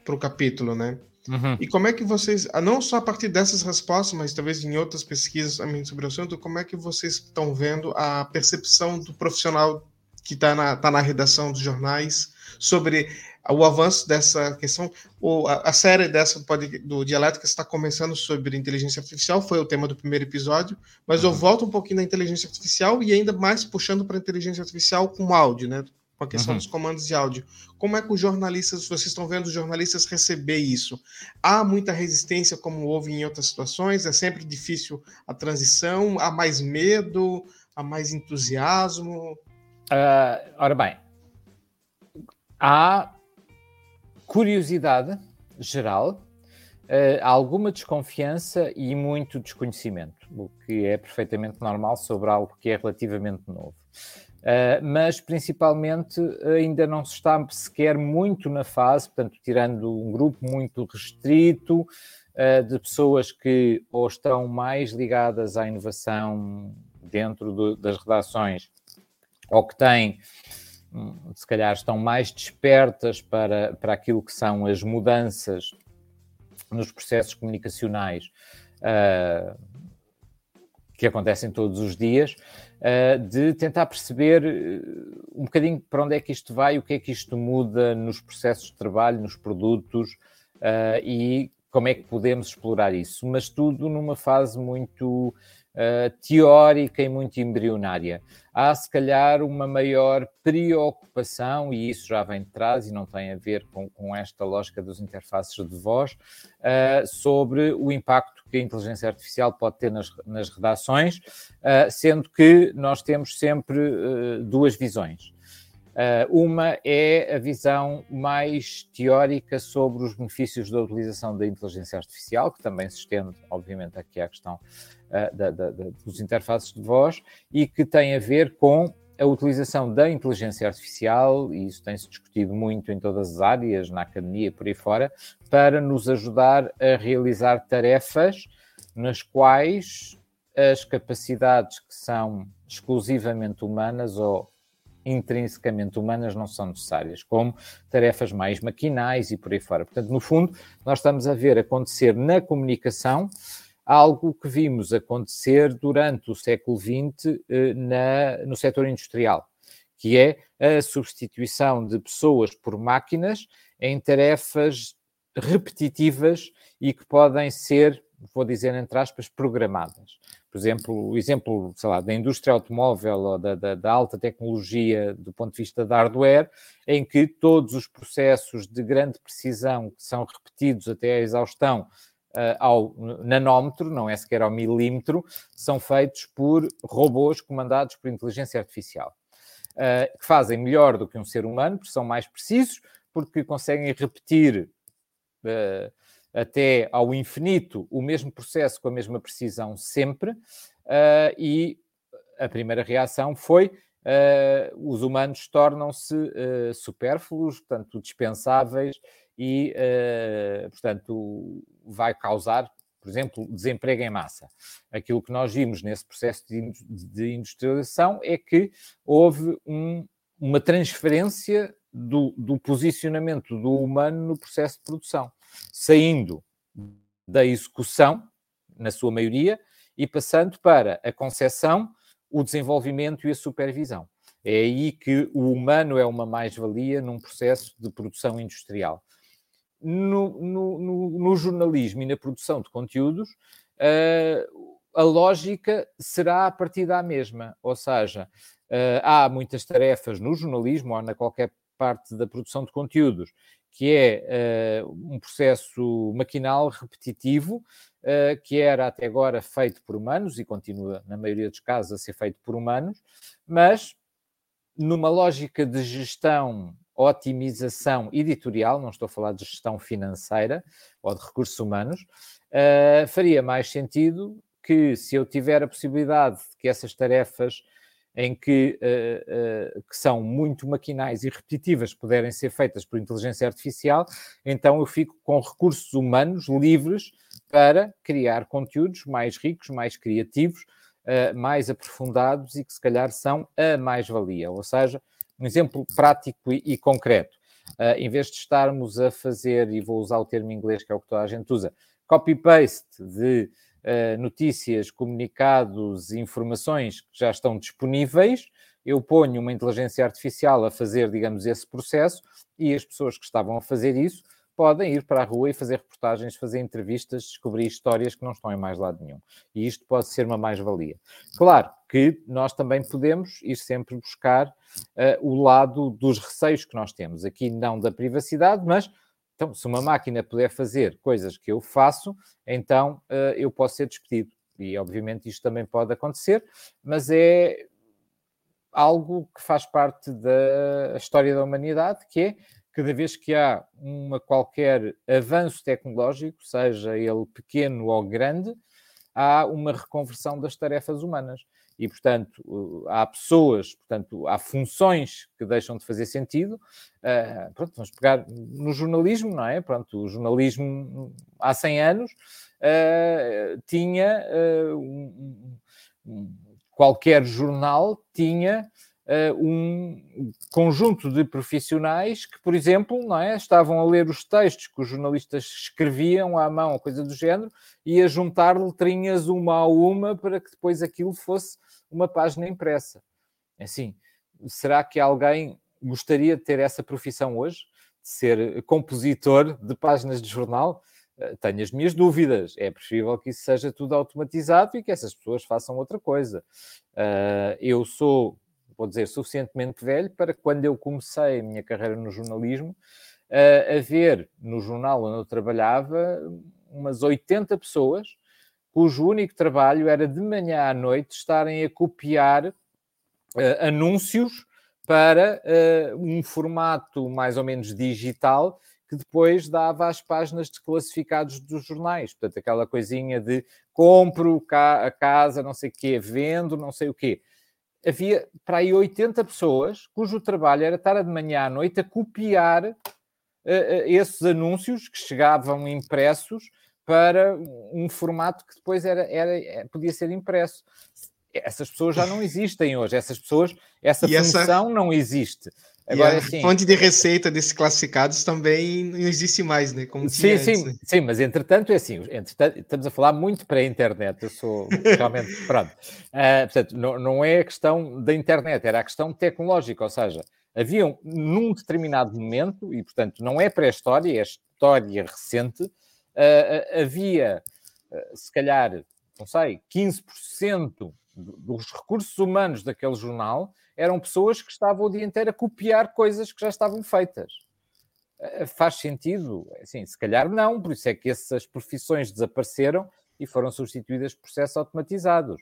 para o capítulo, né? Uhum. E como é que vocês, ah, não só a partir dessas respostas, mas talvez em outras pesquisas também sobre o assunto, como é que vocês estão vendo a percepção do profissional que está na, tá na redação dos jornais sobre o avanço dessa questão, o, a, a, série dessa pode, do Dialética está começando sobre inteligência artificial, foi o tema do primeiro episódio, mas uhum. eu volto um pouquinho na inteligência artificial e ainda mais puxando para a inteligência artificial com áudio, né? Com a questão uhum. dos comandos de áudio. Como é que os jornalistas, vocês estão vendo os jornalistas receber isso? Há muita resistência, como houve em outras situações? É sempre difícil a transição? Há mais medo? Há mais entusiasmo? Uh, ora bem, há curiosidade geral, uh, alguma desconfiança e muito desconhecimento, o que é perfeitamente normal sobre algo que é relativamente novo. Uh, mas principalmente ainda não se está sequer muito na fase, portanto, tirando um grupo muito restrito uh, de pessoas que ou estão mais ligadas à inovação dentro do, das redações ou que têm Hum, se calhar estão mais despertas para, para aquilo que são as mudanças nos processos comunicacionais uh, que acontecem todos os dias, uh, de tentar perceber uh, um bocadinho para onde é que isto vai, o que é que isto muda nos processos de trabalho, nos produtos e como é que podemos explorar isso, mas tudo numa fase muito uh, teórica e muito embrionária. Há, se calhar, uma maior preocupação, e isso já vem de trás e não tem a ver com, com esta lógica dos interfaces de voz, uh, sobre o impacto que a inteligência artificial pode ter nas, nas redações, uh, sendo que nós temos sempre duas visões. Uh, uma é a visão mais teórica sobre os benefícios da utilização da inteligência artificial, que também se estende, obviamente, aqui à questão uh, da, da, da, dos interfaces de voz, e que tem a ver com a utilização da inteligência artificial, e isso tem-se discutido muito em todas as áreas, na academia por aí fora, para nos ajudar a realizar tarefas nas quais as capacidades que são exclusivamente humanas ou intrinsecamente humanas não são necessárias, como tarefas mais maquinais e por aí fora. Portanto, no fundo, nós estamos a ver acontecer na comunicação algo que vimos acontecer durante o século XX eh, na, no setor industrial, que é a substituição de pessoas por máquinas em tarefas repetitivas e que podem ser, vou dizer entre aspas, programadas por exemplo, o exemplo, sei lá, da indústria automóvel ou da, da, da, alta tecnologia do ponto de vista da hardware, em que todos os processos de grande precisão que são repetidos até a exaustão uh, ao nanómetro, não é sequer ao milímetro, são feitos por robôs comandados por inteligência artificial, uh, que fazem melhor do que um ser humano, porque são mais precisos, porque conseguem repetir uh, até ao infinito o mesmo processo com a mesma precisão sempre, uh, e a primeira reação foi uh, os humanos tornam-se uh, supérfluos, portanto, dispensáveis e, portanto, vai causar, por exemplo, desemprego em massa. Aquilo que nós vimos nesse processo de, de industrialização é que houve um, uma transferência do, do posicionamento do humano no processo de produção, saindo da execução, na sua maioria, e passando para a concepção, o desenvolvimento e a supervisão. É aí que o humano é uma mais-valia num processo de produção industrial. No, no, no, no, jornalismo e na produção de conteúdos, uh, a lógica será a partir da mesma, ou seja, uh, há muitas tarefas no jornalismo ou na qualquer parte da produção de conteúdos que é uh, um processo maquinal repetitivo, uh, que era até agora feito por humanos e continua, na maioria dos casos, a ser feito por humanos, mas numa lógica de gestão, otimização editorial, não estou a falar de gestão financeira ou de recursos humanos, uh, faria mais sentido que, se eu tiver a possibilidade de que essas tarefas em que, uh, uh, que são muito maquinais e repetitivas puderem ser feitas por inteligência artificial, então eu fico com recursos humanos livres para criar conteúdos mais ricos, mais criativos, uh, mais aprofundados e que se calhar são a mais-valia. Ou seja, um exemplo prático e, e concreto. em vez de estarmos a fazer, e vou usar o termo em inglês que é o que toda a gente usa, copy-paste de notícias, comunicados, informações que já estão disponíveis, eu ponho uma inteligência artificial a fazer, digamos, esse processo e as pessoas que estavam a fazer isso podem ir para a rua e fazer reportagens, fazer entrevistas, descobrir histórias que não estão em mais lado nenhum. E isto pode ser uma mais-valia. Claro que nós também podemos ir sempre buscar uh, o lado dos receios que nós temos. Aqui não da privacidade, mas então, se uma máquina puder fazer coisas que eu faço, então uh, eu posso ser despedido. E, obviamente, isto também pode acontecer, mas é algo que faz parte da história da humanidade, que é cada vez que há uma qualquer avanço tecnológico, seja ele pequeno ou grande, há uma reconversão das tarefas humanas e, portanto, há pessoas, portanto, há funções que deixam de fazer sentido. Uh, pronto, vamos pegar no jornalismo, não é? Pronto, o jornalismo há 100 anos uh, tinha uh, um, um, qualquer jornal tinha um conjunto de profissionais que, por exemplo, não é, estavam a ler os textos que os jornalistas escreviam à mão, coisa do género, e a juntar letrinhas uma a uma para que depois aquilo fosse uma página impressa. É assim, será que alguém gostaria de ter essa profissão hoje? De ser compositor de páginas de jornal? Eh, tenho as minhas dúvidas. É preferível que isso seja tudo automatizado e que essas pessoas façam outra coisa. Uh, eu sou vou dizer, suficientemente velho para quando eu comecei a minha carreira no jornalismo, uh, a ver no jornal onde eu trabalhava umas 80 pessoas cujo único trabalho era de manhã à noite estarem a copiar uh, anúncios para uh, um formato mais ou menos digital que depois dava às páginas de classificados dos jornais. Portanto, aquela coisinha de compro a casa, não sei o quê, vendo, não sei o quê havia para aí 80 pessoas cujo trabalho era estar de manhã à noite a copiar uh, uh, esses anúncios que chegavam impressos para um formato que depois era, era, eh, podia ser impresso. Essas pessoas já não existem hoje. Essas pessoas, essa e função essa... não existe. Agora, a assim, fonte de receita desses classificados também não existe mais, né? Como sim, sim, né? sim, mas entretanto é assim, entretanto, estamos a falar muito para a internet, eu sou realmente, pronto. Uh, portanto, não, não é a questão da internet, era a questão tecnológica, ou seja, havia num determinado momento, e portanto não é pré-história, é história recente, uh, havia, uh, se calhar, não sei, 15% dos recursos humanos daquele jornal eram pessoas que estavam o dia inteiro a copiar coisas que já estavam feitas. Eh, faz sentido? Assim, se calhar não, por isso é que essas profissões desapareceram e foram substituídas por processos automatizados.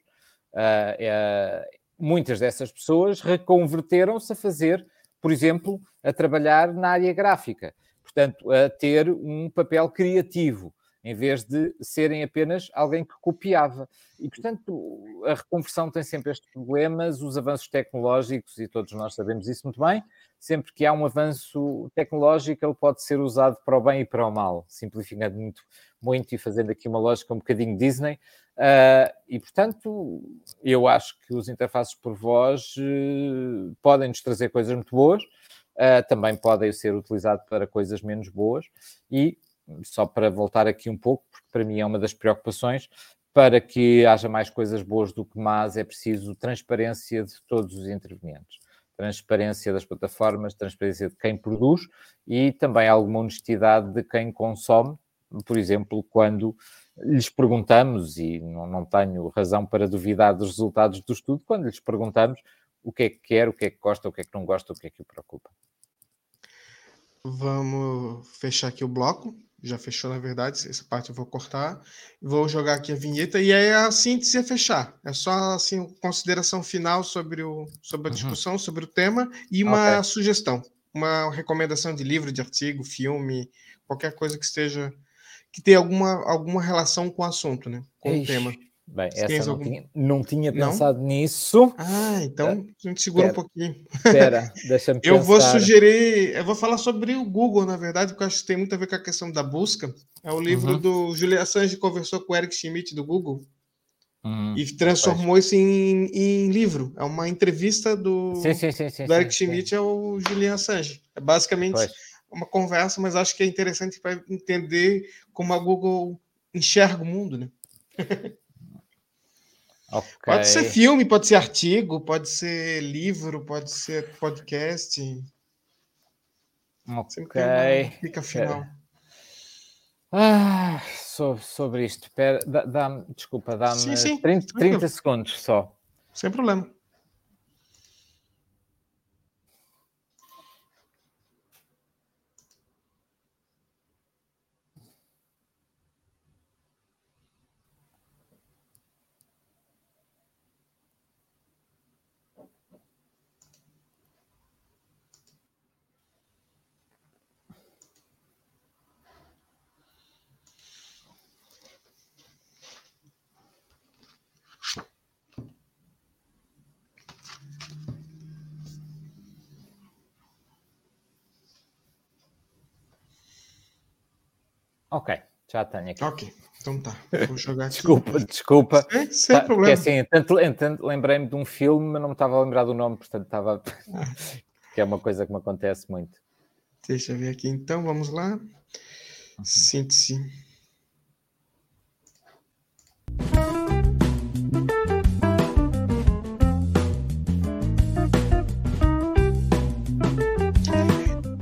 Uh, uh, muitas dessas pessoas reconverteram-se a fazer, por exemplo, a trabalhar na área gráfica, portanto, a ter um papel criativo, em vez de serem apenas alguém que copiava. E, portanto, a reconversão tem sempre estes problemas, os avanços tecnológicos, e todos nós sabemos isso muito bem, sempre que há um avanço tecnológico, ele pode ser usado para o bem e para o mal, simplificando muito, muito e fazendo aqui uma lógica um bocadinho Disney. Uh, e, portanto, eu acho que os interfaces por voz uh, podem nos trazer coisas muito boas, uh, também podem ser utilizados para coisas menos boas, e só para voltar aqui um pouco, porque para mim é uma das preocupações, para que haja mais coisas boas do que más, é preciso transparência de todos os intervenientes. Transparência das plataformas, transparência de quem produz e também alguma honestidade de quem consome. Por exemplo, quando lhes perguntamos, e não, não tenho razão para duvidar dos resultados do estudo, quando lhes perguntamos o que é que quer, o que é que gosta, o que é que não gosta, o que é que o preocupa. Vamos fechar aqui o bloco já fechou, na verdade, essa parte eu vou cortar. Vou jogar aqui a vinheta e aí a síntese é fechar. É só assim consideração final sobre, o, sobre a uhum. discussão, uhum. sobre o tema e uma okay. sugestão, uma recomendação de livro, de artigo, filme, qualquer coisa que esteja que tenha alguma, alguma relação com o assunto, né? Com Ixi. o tema. Bem, essa não, algum... tinha, não tinha pensado não? nisso. Ah, então a gente segura Pera. um pouquinho. Espera, deixa-me Eu vou sugerir, eu vou falar sobre o Google, na verdade, porque eu acho que tem muito a ver com a questão da busca. É o livro uhum. do Julian Assange conversou com o Eric Schmidt do Google uhum. e transformou isso em, em, livro. É uma entrevista do, sim, sim, sim, do Eric Schmidt ao Julian Assange. É basicamente pois. uma conversa, mas acho que é interessante para entender como a Google enxerga o mundo, né? Okay. Pode ser filme, pode ser artigo, pode ser livro, pode ser podcast. Ok. Sempre fica final. Ah, sobre, sobre isto, pera, dá, dá desculpa, dá-me 30, 30 segundos só. Sem problema. Ok, já tenho aqui. Ok, então tá. Vou jogar aqui. desculpa, desculpa. É, sem tá, problema. Porque assim, tanto, tanto lembrei-me de um filme, mas não me estava a lembrar do nome, portanto estava. Que é uma coisa que me acontece muito. Deixa eu ver aqui então, vamos lá. Uhum. Síntese.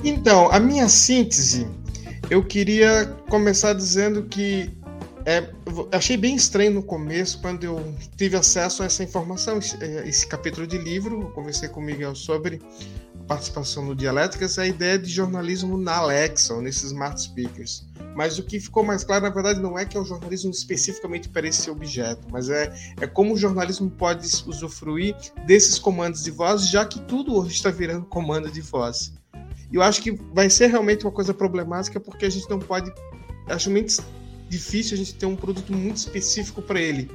Então, a minha síntese eu queria começar dizendo que é, achei bem estranho no começo, quando eu tive acesso a essa informação, esse, é, capítulo de livro. Eu conversei com o Miguel sobre participação no Dialéticas, a ideia de jornalismo na Alexa, ou nesses smart speakers. Mas o que ficou mais claro, na verdade, não é que é o jornalismo especificamente para esse objeto, mas é, é como o jornalismo pode usufruir desses comandos de voz, já que tudo hoje está virando comando de voz. E eu acho que vai ser realmente uma coisa problemática porque a gente não pode. Acho muito difícil a gente ter um produto muito específico para ele.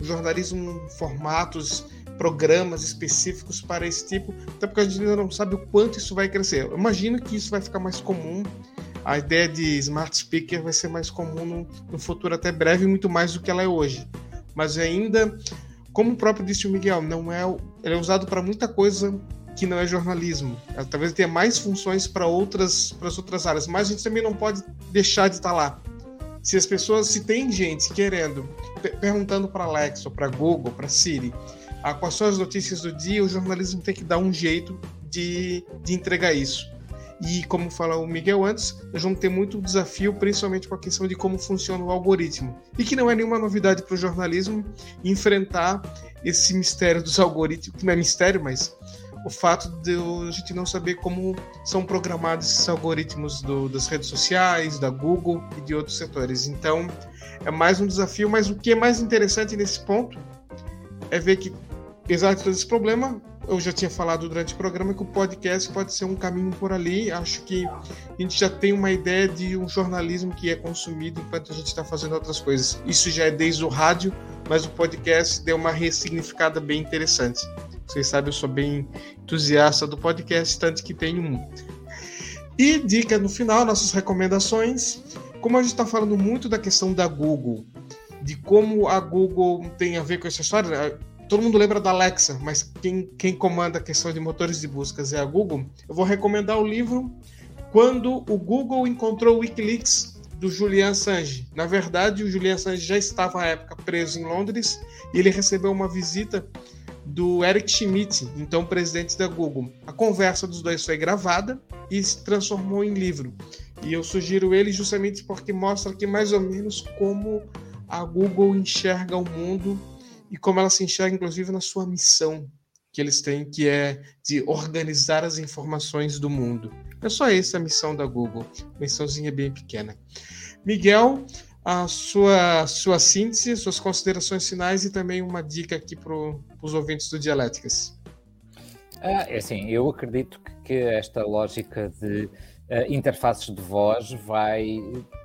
O jornalismo, formatos, programas específicos para esse tipo, até porque a gente ainda não sabe o quanto isso vai crescer. Eu imagino que isso vai ficar mais comum. A ideia de smart speaker vai ser mais comum no, no futuro até breve, muito mais do que ela é hoje. Mas ainda, como o próprio disse o Miguel, não é, ele é usado para muita coisa que não é jornalismo. Talvez tenha mais funções para outras, para as outras áreas, mas a gente também não pode deixar de estar tá lá. Se as pessoas, se tem gente querendo, perguntando para Alexa, para Google, para Siri, ah, quais são as notícias do dia, o jornalismo tem que dar um jeito de, de entregar isso. E como fala o Miguel antes, nós vamos ter muito desafio, principalmente com a questão de como funciona o algoritmo. E que não é nenhuma novidade para o jornalismo enfrentar esse mistério dos algoritmos, que não é mistério, mas o fato de a gente não saber como são programados esses algoritmos do, das redes sociais, da Google e de outros setores. Então, é mais um desafio, mas o que é mais interessante nesse ponto é ver que, apesar de todo esse problema, eu já tinha falado durante o programa que o podcast pode ser um caminho por ali. Acho que a gente já tem uma ideia de um jornalismo que é consumido enquanto a gente está fazendo outras coisas. Isso já é desde o rádio, mas o podcast deu uma ressignificada bem interessante. Vocês sabem, eu sou bem entusiasta do podcast, tanto que tenho um. E dica no final, nossas recomendações. Como a gente está falando muito da questão da Google, de como a Google tem a ver com essa história, todo mundo lembra da Alexa, mas quem, quem comanda a questão de motores de buscas é a Google. Eu vou recomendar o livro Quando o Google encontrou o Wikileaks do Julian Assange. Na verdade, o Julian Assange já estava à época preso em Londres e ele recebeu uma visita do Eric Schmidt, então presidente da Google. A conversa dos dois foi gravada e se transformou em livro. E eu sugiro ele justamente porque mostra aqui mais ou menos como a Google enxerga o mundo e como ela se enxerga, inclusive, na sua missão que eles têm, que é de organizar as informações do mundo. É só essa a missão da Google, missãozinha bem pequena. Miguel, a sua, sua síntese, suas considerações finais e também uma dica aqui para os ouvintes do Dialéticas. Ah, é assim, eu acredito que esta lógica de uh, interfaces de voz vai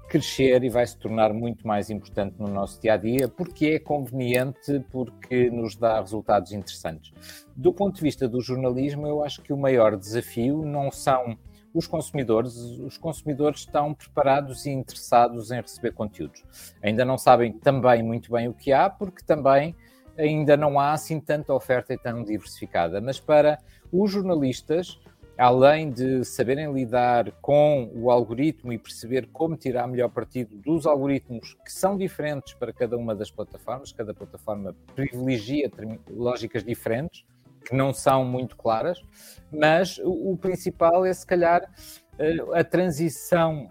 crescer e vai se tornar muito mais importante no nosso dia a dia, porque é conveniente, porque nos dá resultados interessantes. Do ponto de vista do jornalismo, eu acho que o maior desafio não são os consumidores, os consumidores estão preparados e interessados em receber conteúdos. Ainda não sabem também muito bem o que há, porque também ainda não há assim tanta oferta e tão diversificada. Mas para os jornalistas, além de saberem lidar com o algoritmo e perceber como tirar melhor partido dos algoritmos que são diferentes para cada uma das plataformas, cada plataforma privilegia lógicas diferentes, que não são muito claras, mas o, o principal é se calhar eh, a transição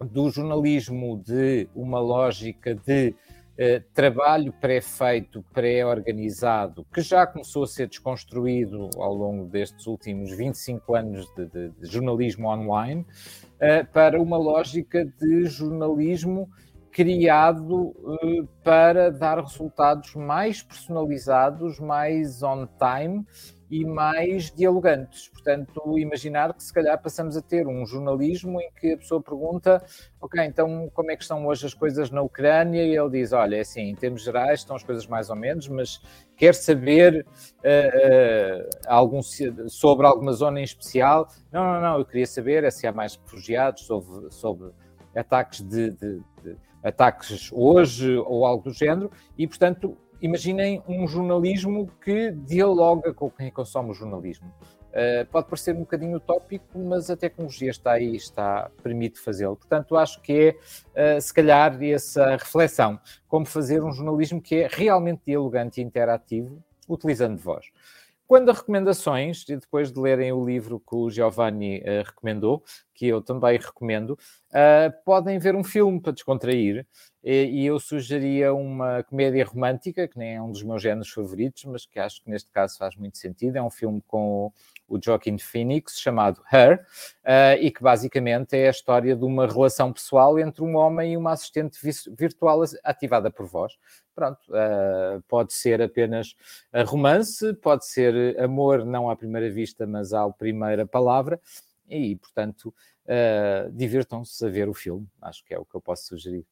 do jornalismo de uma lógica de eh, trabalho pré-feito, pré-organizado, que já começou a ser desconstruído ao longo destes últimos 25 anos de, de, de jornalismo online, uh, para uma lógica de jornalismo criado uh, para dar resultados mais personalizados, mais on time e mais dialogantes. Portanto, imaginar que se calhar passamos a ter um jornalismo em que a pessoa pergunta, ok, então como é que estão hoje as coisas na Ucrânia? E ele diz, olha, é assim, em termos gerais estão as coisas mais ou menos, mas quer saber uh, uh, algum, sobre alguma zona em especial? Não, não, não, eu queria saber é se há mais refugiados, sobre, sobre ataques de, de, de ataques hoje ou algo do género, e portanto imaginem um jornalismo que dialoga com quem consome o jornalismo. Uh, pode parecer um bocadinho utópico, mas a tecnologia está aí, está, permite fazê-lo. Portanto, acho que é, uh, se calhar, essa reflexão, como fazer um jornalismo que é realmente dialogante e interativo, utilizando voz. Quando a recomendações, depois de lerem o livro que o Giovanni uh, recomendou, que eu também recomendo, uh, podem ver um filme para descontrair. E, e, eu sugeria uma comédia romântica, que nem é um dos meus géneros favoritos, mas que acho que neste caso faz muito sentido. É um filme com o Joaquin Phoenix, chamado Her, uh, e que basicamente é a história de uma relação pessoal entre um homem e uma assistente virtual ativada por voz. Pronto, uh, pode ser apenas romance, pode ser amor não à primeira vista, mas à primeira palavra, e portanto uh, divirtam-se a ver o filme, acho que é o que eu posso sugerir.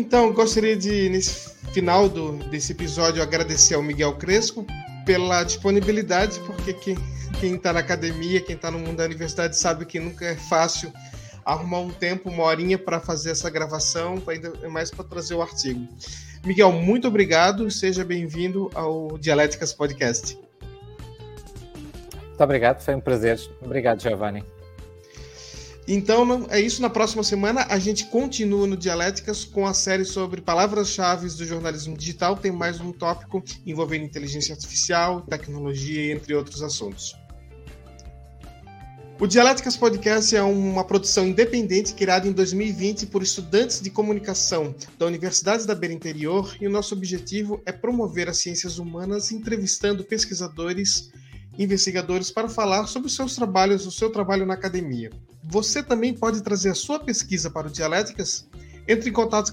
Então, gostaria de, nesse final do, desse episódio, agradecer ao Miguel Crespo pela disponibilidade, porque quem está na academia, quem está no mundo da universidade, sabe que nunca é fácil arrumar um tempo, uma horinha para fazer essa gravação, ainda mais para trazer o artigo. Miguel, muito obrigado, seja bem-vindo ao Dialéticas Podcast. Muito obrigado, foi um prazer. Obrigado, Giovanni. Então é isso. Na próxima semana a gente continua no Dialéticas com a série sobre palavras-chave do jornalismo digital. Tem mais um tópico envolvendo inteligência artificial, tecnologia, entre outros assuntos. O Dialéticas Podcast é uma produção independente criada em 2020 por estudantes de comunicação da Universidade da Beira Interior e o nosso objetivo é promover as ciências humanas entrevistando pesquisadores investigadores para falar sobre os seus trabalhos, o seu trabalho na academia. Você também pode trazer a sua pesquisa para o Dialéticas? Entre em contato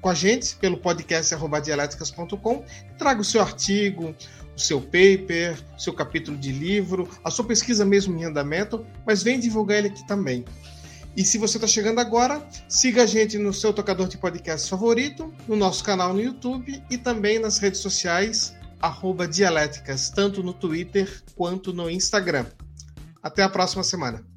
com a gente pelo podcast dialéticas.com, traga o seu artigo, o seu paper, o seu capítulo de livro, a sua pesquisa mesmo em andamento, mas vem divulgar ele aqui também. E se você está chegando agora, siga a gente no seu tocador de podcast favorito, no nosso canal no YouTube e também nas redes sociais, arroba Dialéticas, tanto no Twitter quanto no Instagram. Até a próxima semana.